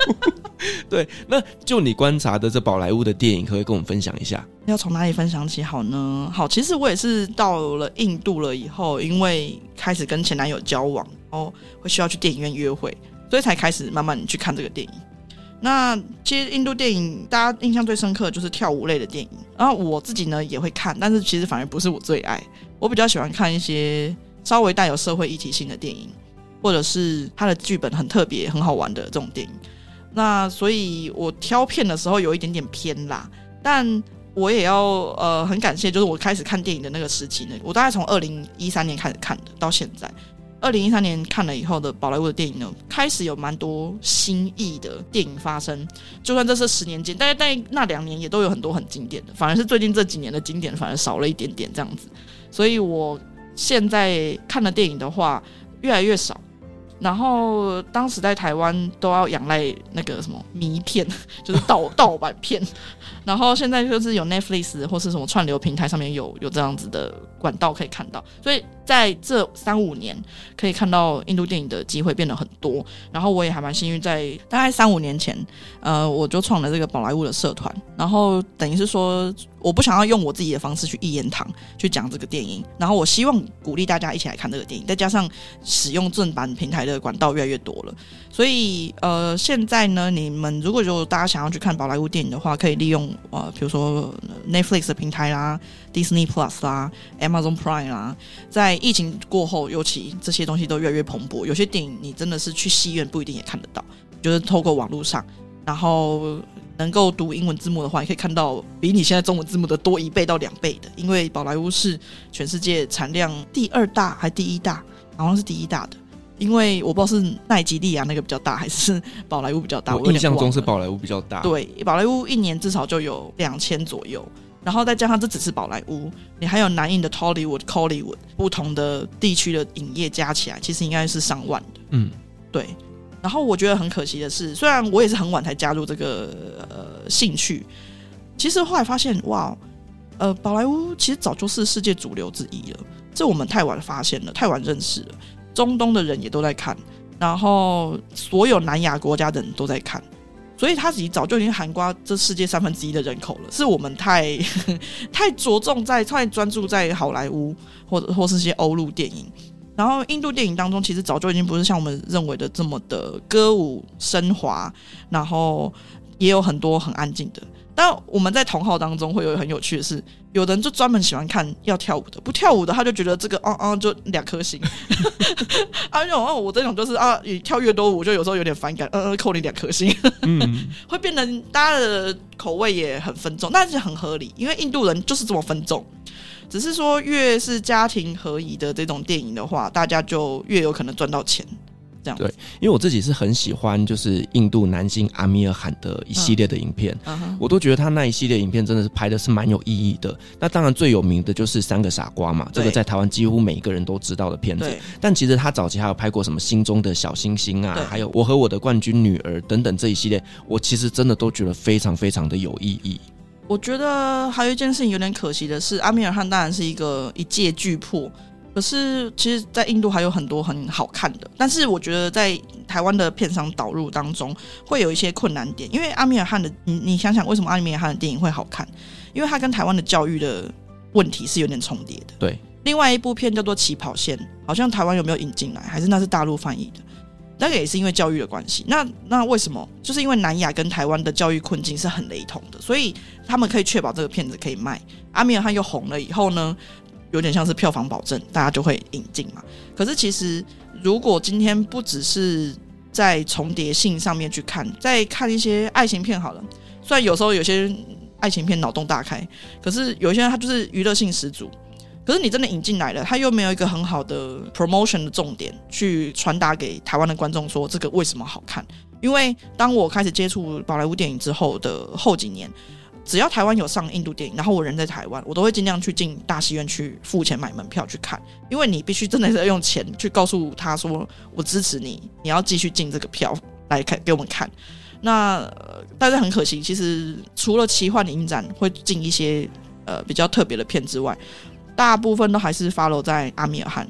(laughs) 对，那就你观察的这宝莱坞的电影，可以跟我们分享一下？要从哪里分享起好呢？好，其实我也是到了印度了以后，因为开始跟前男友交往，哦，会需要去电影院约会，所以才开始慢慢去看这个电影。那其实印度电影大家印象最深刻的就是跳舞类的电影，然后我自己呢也会看，但是其实反而不是我最爱，我比较喜欢看一些稍微带有社会议题性的电影，或者是它的剧本很特别、很好玩的这种电影。那所以，我挑片的时候有一点点偏啦，但我也要呃很感谢，就是我开始看电影的那个时期呢，我大概从二零一三年开始看的，到现在，二零一三年看了以后的宝莱坞的电影呢，开始有蛮多新意的电影发生。就算这是十年间，大概在那两年也都有很多很经典的，反而是最近这几年的经典反而少了一点点这样子。所以我现在看的电影的话，越来越少。然后当时在台湾都要仰赖那个什么迷片，(laughs) 就是盗盗版片。然后现在就是有 Netflix 或是什么串流平台上面有有这样子的管道可以看到，所以在这三五年可以看到印度电影的机会变得很多。然后我也还蛮幸运，在大概三五年前，呃，我就创了这个宝莱坞的社团，然后等于是说。我不想要用我自己的方式去一言堂去讲这个电影，然后我希望鼓励大家一起来看这个电影，再加上使用正版平台的管道越来越多了，所以呃，现在呢，你们如果就大家想要去看宝莱坞电影的话，可以利用呃，比如说 Netflix 的平台啦、Disney Plus 啦、Amazon Prime 啦，在疫情过后，尤其这些东西都越来越蓬勃，有些电影你真的是去戏院不一定也看得到，就是透过网络上，然后。能够读英文字幕的话，你可以看到比你现在中文字幕的多一倍到两倍的。因为宝莱坞是全世界产量第二大还第一大，好像是第一大的。因为我不知道是奈吉利亚那个比较大，还是宝莱坞比较大。我印象中是宝莱坞比较大。对，宝莱坞一年至少就有两千左右，然后再加上这只是宝莱坞，你还有南印的 Tollywood、Collywood 不同的地区的影业加起来，其实应该是上万的。嗯，对。然后我觉得很可惜的是，虽然我也是很晚才加入这个呃兴趣，其实后来发现哇，呃，宝莱坞其实早就是世界主流之一了。这我们太晚发现了，太晚认识了。中东的人也都在看，然后所有南亚国家的人都在看，所以他已经早就已经涵盖这世界三分之一的人口了。是我们太 (laughs) 太着重在太专注在好莱坞或者或是些欧陆电影，然后印度电影当中其实早就已经不是像我们认为的这么的歌舞升华，然后也有很多很安静的。但我们在同号当中会有很有趣的是，有的人就专门喜欢看要跳舞的，不跳舞的他就觉得这个啊啊就两颗星。(laughs) 啊，那种我这种就是啊，你跳越多舞就有时候有点反感，嗯嗯，扣你两颗星。嗯，(laughs) 会变成大家的口味也很分众，但是很合理，因为印度人就是这么分众。只是说越是家庭合宜的这种电影的话，大家就越有可能赚到钱。这样对，因为我自己是很喜欢，就是印度男星阿米尔汗的一系列的影片，嗯、我都觉得他那一系列影片真的是拍的是蛮有意义的。那当然最有名的就是《三个傻瓜》嘛，这个在台湾几乎每一个人都知道的片子。但其实他早期还有拍过什么《心中的小星星》啊，还有《我和我的冠军女儿》等等这一系列，我其实真的都觉得非常非常的有意义。我觉得还有一件事情有点可惜的是，阿米尔汗当然是一个一介巨擘。可是，其实，在印度还有很多很好看的。但是，我觉得在台湾的片商导入当中，会有一些困难点。因为阿米尔汗的，你你想想，为什么阿米尔汗的电影会好看？因为它跟台湾的教育的问题是有点重叠的。对。另外一部片叫做《起跑线》，好像台湾有没有引进来？还是那是大陆翻译的？那个也是因为教育的关系。那那为什么？就是因为南亚跟台湾的教育困境是很雷同的，所以他们可以确保这个片子可以卖。阿米尔汗又红了以后呢？有点像是票房保证，大家就会引进嘛。可是其实，如果今天不只是在重叠性上面去看，再看一些爱情片好了。虽然有时候有些爱情片脑洞大开，可是有些人他就是娱乐性十足。可是你真的引进来了，他又没有一个很好的 promotion 的重点去传达给台湾的观众说这个为什么好看？因为当我开始接触宝莱坞电影之后的后几年。只要台湾有上印度电影，然后我人在台湾，我都会尽量去进大戏院去付钱买门票去看，因为你必须真的是要用钱去告诉他说我支持你，你要继续进这个票来看给我们看。那、但是很可惜，其实除了奇幻影展会进一些呃比较特别的片之外，大部分都还是 follow 在阿米尔汗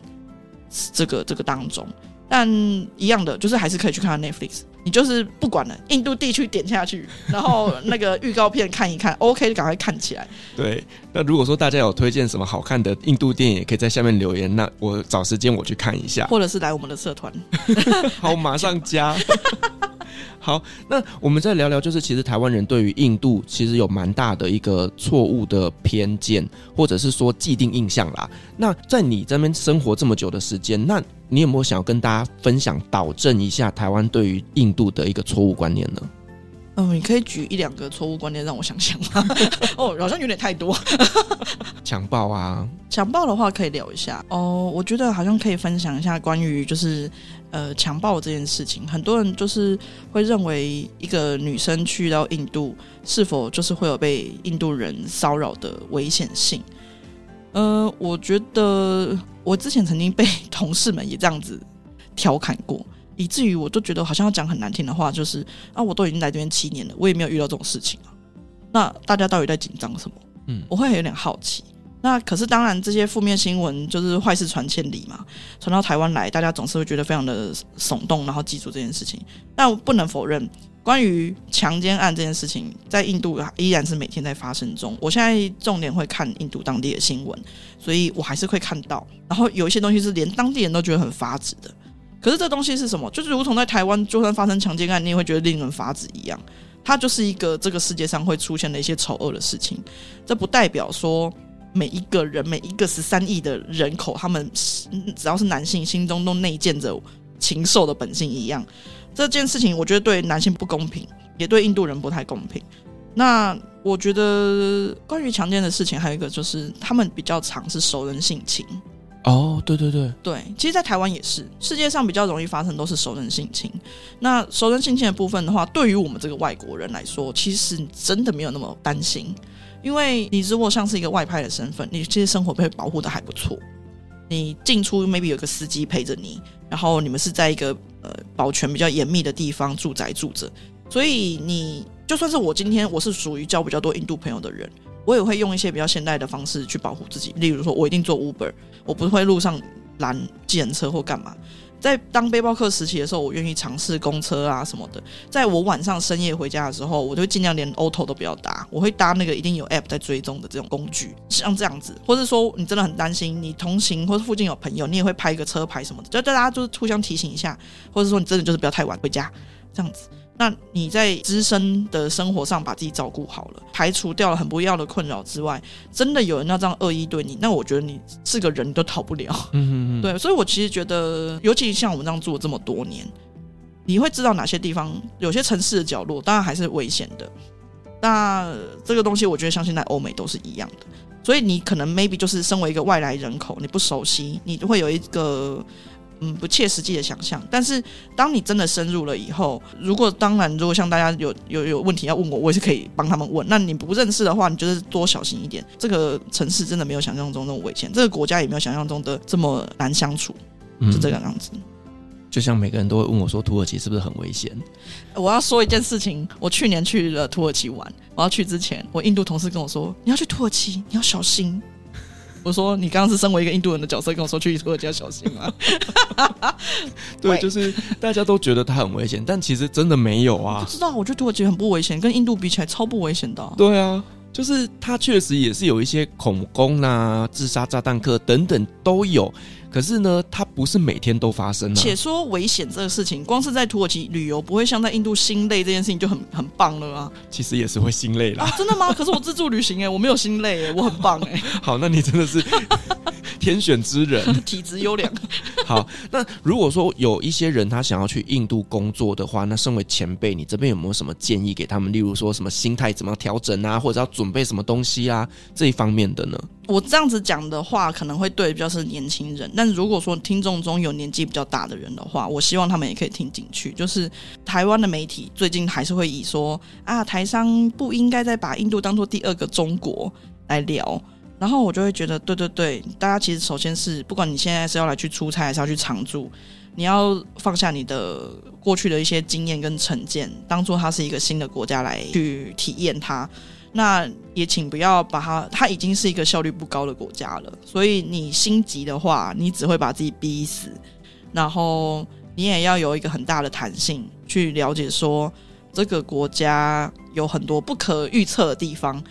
这个这个当中。但一样的，就是还是可以去看 Netflix。你就是不管了，印度地区点下去，然后那个预告片看一看，OK 就赶快看起来。对，那如果说大家有推荐什么好看的印度电影，也可以在下面留言，那我找时间我去看一下，或者是来我们的社团。(laughs) 好，马上加。(laughs) 好，那我们再聊聊，就是其实台湾人对于印度其实有蛮大的一个错误的偏见，或者是说既定印象啦。那在你这边生活这么久的时间，那你有没有想要跟大家分享、导正一下台湾对于印度的一个错误观念呢？嗯，你可以举一两个错误观念让我想想吗？(laughs) 哦，好像有点太多。(laughs) 强暴啊，强暴的话可以聊一下哦。我觉得好像可以分享一下关于就是呃强暴这件事情。很多人就是会认为一个女生去到印度，是否就是会有被印度人骚扰的危险性？呃，我觉得我之前曾经被同事们也这样子调侃过。以至于我都觉得好像要讲很难听的话，就是啊，我都已经来这边七年了，我也没有遇到这种事情啊。那大家到底在紧张什么？嗯，我会有点好奇。那可是当然，这些负面新闻就是坏事传千里嘛，传到台湾来，大家总是会觉得非常的耸动，然后记住这件事情。但我不能否认，关于强奸案这件事情，在印度依然是每天在发生中。我现在重点会看印度当地的新闻，所以我还是会看到。然后有一些东西是连当地人都觉得很发指的。可是这东西是什么？就是如同在台湾，就算发生强奸案，你也会觉得令人发指一样。它就是一个这个世界上会出现的一些丑恶的事情。这不代表说每一个人，每一个十三亿的人口，他们只要是男性，心中都内建着禽兽的本性一样。这件事情，我觉得对男性不公平，也对印度人不太公平。那我觉得关于强奸的事情，还有一个就是他们比较常是熟人性情。哦，对对对对，其实，在台湾也是，世界上比较容易发生都是熟人性侵。那熟人性侵的部分的话，对于我们这个外国人来说，其实真的没有那么担心，因为你如果像是一个外派的身份，你其实生活被保护的还不错，你进出 maybe 有个司机陪着你，然后你们是在一个呃保全比较严密的地方住宅住着，所以你就算是我今天我是属于交比较多印度朋友的人。我也会用一些比较现代的方式去保护自己，例如说，我一定做 Uber，我不会路上拦计程车或干嘛。在当背包客时期的时候，我愿意尝试公车啊什么的。在我晚上深夜回家的时候，我就尽量连 auto 都不要搭，我会搭那个一定有 app 在追踪的这种工具，像这样子。或者说你真的很担心，你同行或者附近有朋友，你也会拍一个车牌什么的，就大家就是互相提醒一下。或者说你真的就是不要太晚回家，这样子。那你在自身的生活上把自己照顾好了，排除掉了很不必要的困扰之外，真的有人要这样恶意对你，那我觉得你是个人都逃不了。嗯嗯嗯。(laughs) 对，所以我其实觉得，尤其像我们这样做这么多年，你会知道哪些地方，有些城市的角落当然还是危险的。那这个东西，我觉得像现在欧美都是一样的。所以你可能 maybe 就是身为一个外来人口，你不熟悉，你会有一个。嗯，不切实际的想象。但是当你真的深入了以后，如果当然，如果像大家有有有问题要问我，我也是可以帮他们问。那你不认识的话，你就是多小心一点。这个城市真的没有想象中那么危险，这个国家也没有想象中的这么难相处，是这个样子。嗯，就像每个人都会问我说，土耳其是不是很危险？我要说一件事情，我去年去了土耳其玩，我要去之前，我印度同事跟我说，你要去土耳其，你要小心。我说：“你刚刚是身为一个印度人的角色跟我说去土耳其要小心吗？” (laughs) 对，就是大家都觉得它很危险，但其实真的没有啊。不知道，我觉得土耳其很不危险，跟印度比起来超不危险的啊。对啊，就是它确实也是有一些恐攻啊、自杀炸弹客等等都有。可是呢，它不是每天都发生啊。且说危险这个事情，光是在土耳其旅游，不会像在印度心累这件事情就很很棒了啊。其实也是会心累啦。啊，真的吗？可是我自助旅行哎，我没有心累哎，我很棒哎。(laughs) 好，那你真的是 (laughs) 天选之人，(laughs) 体质优良。好，那如果说有一些人他想要去印度工作的话，那身为前辈，你这边有没有什么建议给他们？例如说什么心态怎么调整啊，或者要准备什么东西啊，这一方面的呢？我这样子讲的话，可能会对比较是年轻人。但如果说听众中有年纪比较大的人的话，我希望他们也可以听进去。就是台湾的媒体最近还是会以说啊，台商不应该再把印度当做第二个中国来聊。然后我就会觉得，对对对，大家其实首先是，不管你现在是要来去出差，还是要去常住，你要放下你的过去的一些经验跟成见，当做它是一个新的国家来去体验它。那也请不要把它，它已经是一个效率不高的国家了。所以你心急的话，你只会把自己逼死。然后你也要有一个很大的弹性，去了解说这个国家有很多不可预测的地方，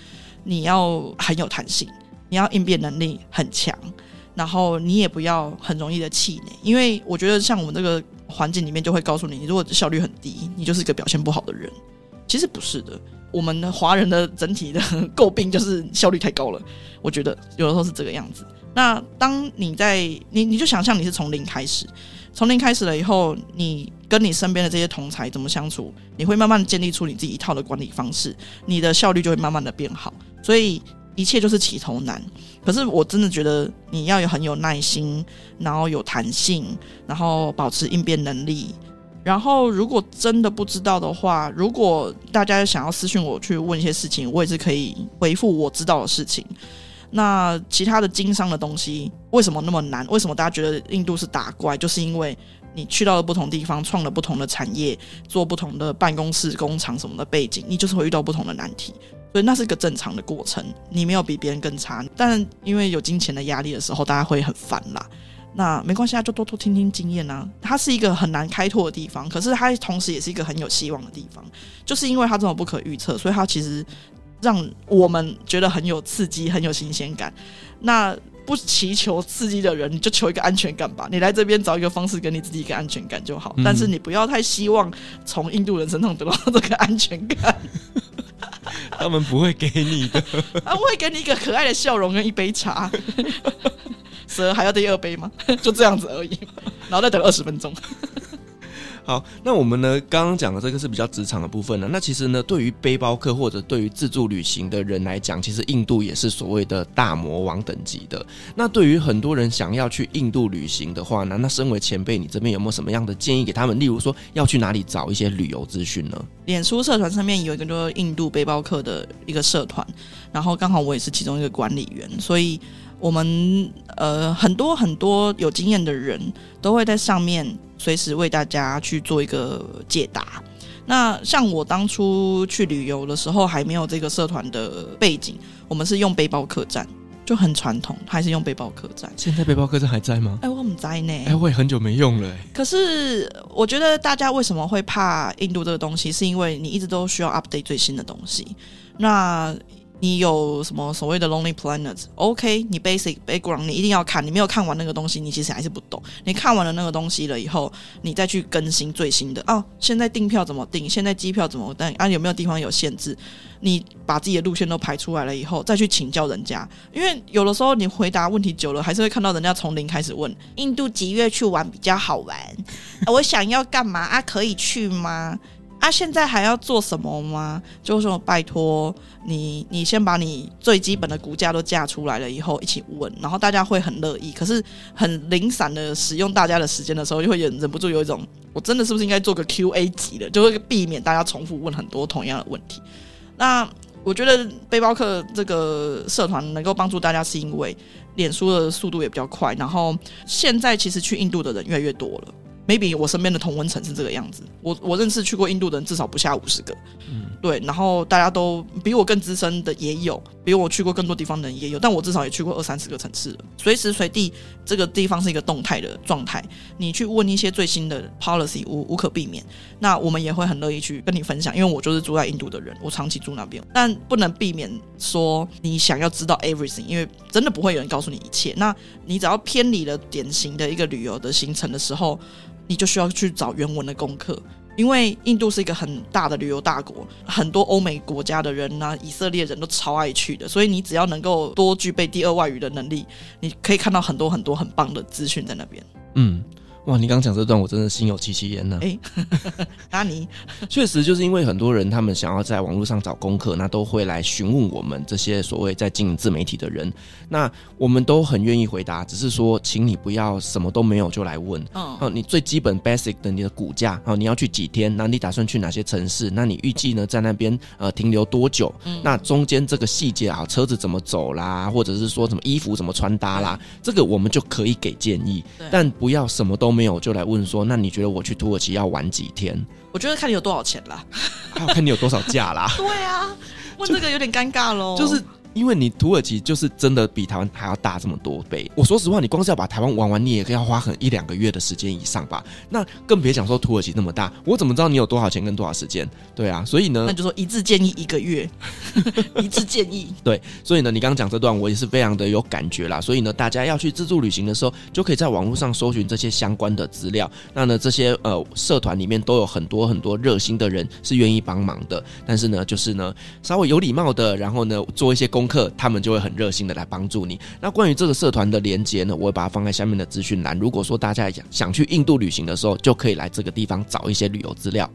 你要很有弹性，你要应变能力很强。然后你也不要很容易的气馁，因为我觉得像我们这个环境里面就会告诉你，你如果效率很低，你就是一个表现不好的人。其实不是的。我们的华人的整体的诟病就是效率太高了，我觉得有的时候是这个样子。那当你在你你就想象你是从零开始，从零开始了以后，你跟你身边的这些同才怎么相处，你会慢慢建立出你自己一套的管理方式，你的效率就会慢慢的变好。所以一切就是起头难，可是我真的觉得你要有很有耐心，然后有弹性，然后保持应变能力。然后，如果真的不知道的话，如果大家想要私讯我去问一些事情，我也是可以回复我知道的事情。那其他的经商的东西为什么那么难？为什么大家觉得印度是打怪？就是因为你去到了不同地方，创了不同的产业，做不同的办公室、工厂什么的背景，你就是会遇到不同的难题。所以那是个正常的过程，你没有比别人更差。但因为有金钱的压力的时候，大家会很烦啦。那没关系啊，就多多听听经验啊。它是一个很难开拓的地方，可是它同时也是一个很有希望的地方。就是因为它这种不可预测，所以它其实让我们觉得很有刺激、很有新鲜感。那不祈求刺激的人，你就求一个安全感吧。你来这边找一个方式，给你自己一个安全感就好。嗯、但是你不要太希望从印度人身上得到这个安全感。(laughs) 他们不会给你的，(laughs) 他们会给你一个可爱的笑容跟一杯茶。蛇还要第二杯吗？(laughs) 就这样子而已，(laughs) 然后再等二十分钟。(laughs) 好，那我们呢？刚刚讲的这个是比较职场的部分呢。那其实呢，对于背包客或者对于自助旅行的人来讲，其实印度也是所谓的大魔王等级的。那对于很多人想要去印度旅行的话呢，那身为前辈，你这边有没有什么样的建议给他们？例如说，要去哪里找一些旅游资讯呢？脸书社团上面有一个叫印度背包客的一个社团，然后刚好我也是其中一个管理员，所以。我们呃很多很多有经验的人都会在上面随时为大家去做一个解答。那像我当初去旅游的时候，还没有这个社团的背景，我们是用背包客栈，就很传统，还是用背包客栈。现在背包客栈还在吗？哎，我们在呢。哎，我也很久没用了。可是我觉得大家为什么会怕印度这个东西，是因为你一直都需要 update 最新的东西。那你有什么所谓的 Lonely Planet？OK，你 basic background 你一定要看，你没有看完那个东西，你其实还是不懂。你看完了那个东西了以后，你再去更新最新的哦。现在订票怎么订？现在机票怎么订？啊，有没有地方有限制？你把自己的路线都排出来了以后，再去请教人家，因为有的时候你回答问题久了，还是会看到人家从零开始问。印度几月去玩比较好玩？我想要干嘛啊？可以去吗？啊，现在还要做什么吗？就是说，拜托你，你先把你最基本的骨架都架出来了以后，一起问，然后大家会很乐意。可是很零散的使用大家的时间的时候，就会忍忍不住有一种，我真的是不是应该做个 QA 级的，就会避免大家重复问很多同样的问题。那我觉得背包客这个社团能够帮助大家，是因为脸书的速度也比较快，然后现在其实去印度的人越来越多了。Maybe 我身边的同温层是这个样子，我我认识去过印度的人至少不下五十个，嗯，对，然后大家都比我更资深的也有，比我去过更多地方的人也有，但我至少也去过二三十个城市了，随时随地这个地方是一个动态的状态，你去问一些最新的 policy 无无可避免，那我们也会很乐意去跟你分享，因为我就是住在印度的人，我长期住那边，但不能避免说你想要知道 everything，因为真的不会有人告诉你一切，那你只要偏离了典型的一个旅游的行程的时候。你就需要去找原文的功课，因为印度是一个很大的旅游大国，很多欧美国家的人呐、啊，以色列人都超爱去的，所以你只要能够多具备第二外语的能力，你可以看到很多很多很棒的资讯在那边。嗯。哇，你刚刚讲这段，我真的心有戚戚焉呢。哎，(laughs) 那你 (laughs) 确实就是因为很多人他们想要在网络上找功课，那都会来询问我们这些所谓在经营自媒体的人，那我们都很愿意回答，只是说，请你不要什么都没有就来问。嗯，你最基本 basic 的你的骨架，哦，你要去几天？那你打算去哪些城市？那你预计呢在那边呃停留多久？嗯，那中间这个细节啊，车子怎么走啦，或者是说什么衣服怎么穿搭啦，这个我们就可以给建议，但不要什么都。没有就来问说，那你觉得我去土耳其要玩几天？我觉得看你有多少钱啦，还 (laughs) 有看你有多少假啦。(laughs) 对啊，问这个有点尴尬喽。(laughs) 就是。因为你土耳其就是真的比台湾还要大这么多倍。我说实话，你光是要把台湾玩完，你也要花很一两个月的时间以上吧。那更别讲说土耳其那么大，我怎么知道你有多少钱跟多少时间？对啊，所以呢，那就说一致建议一个月，(laughs) 一致建议。对，所以呢，你刚刚讲这段我也是非常的有感觉啦。所以呢，大家要去自助旅行的时候，就可以在网络上搜寻这些相关的资料。那呢，这些呃社团里面都有很多很多热心的人是愿意帮忙的。但是呢，就是呢稍微有礼貌的，然后呢做一些功课，他们就会。很热心的来帮助你。那关于这个社团的连接呢，我会把它放在下面的资讯栏。如果说大家想想去印度旅行的时候，就可以来这个地方找一些旅游资料。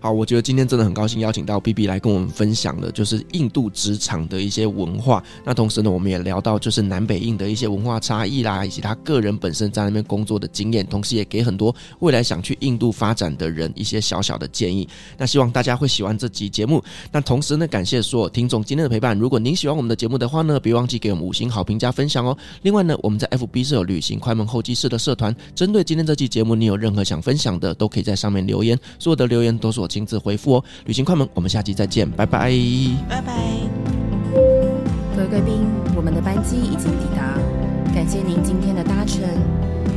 好，我觉得今天真的很高兴邀请到 B B 来跟我们分享的，就是印度职场的一些文化。那同时呢，我们也聊到就是南北印的一些文化差异啦，以及他个人本身在那边工作的经验，同时也给很多未来想去印度发展的人一些小小的建议。那希望大家会喜欢这集节目。那同时呢，感谢所有听众今天的陪伴。如果您喜欢我们的节目的话呢，别忘记给我们五星好评加分享哦。另外呢，我们在 F B 是有旅行快门候机室的社团，针对今天这期节目，你有任何想分享的，都可以在上面留言。所有的留言都是我亲自回复哦。旅行快门，我们下期再见，拜拜，拜拜。各位贵宾，我们的班机已经抵达，感谢您今天的搭乘。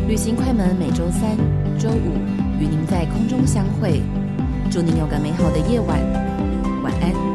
旅行快门每周三、周五与您在空中相会，祝您有个美好的夜晚，晚安。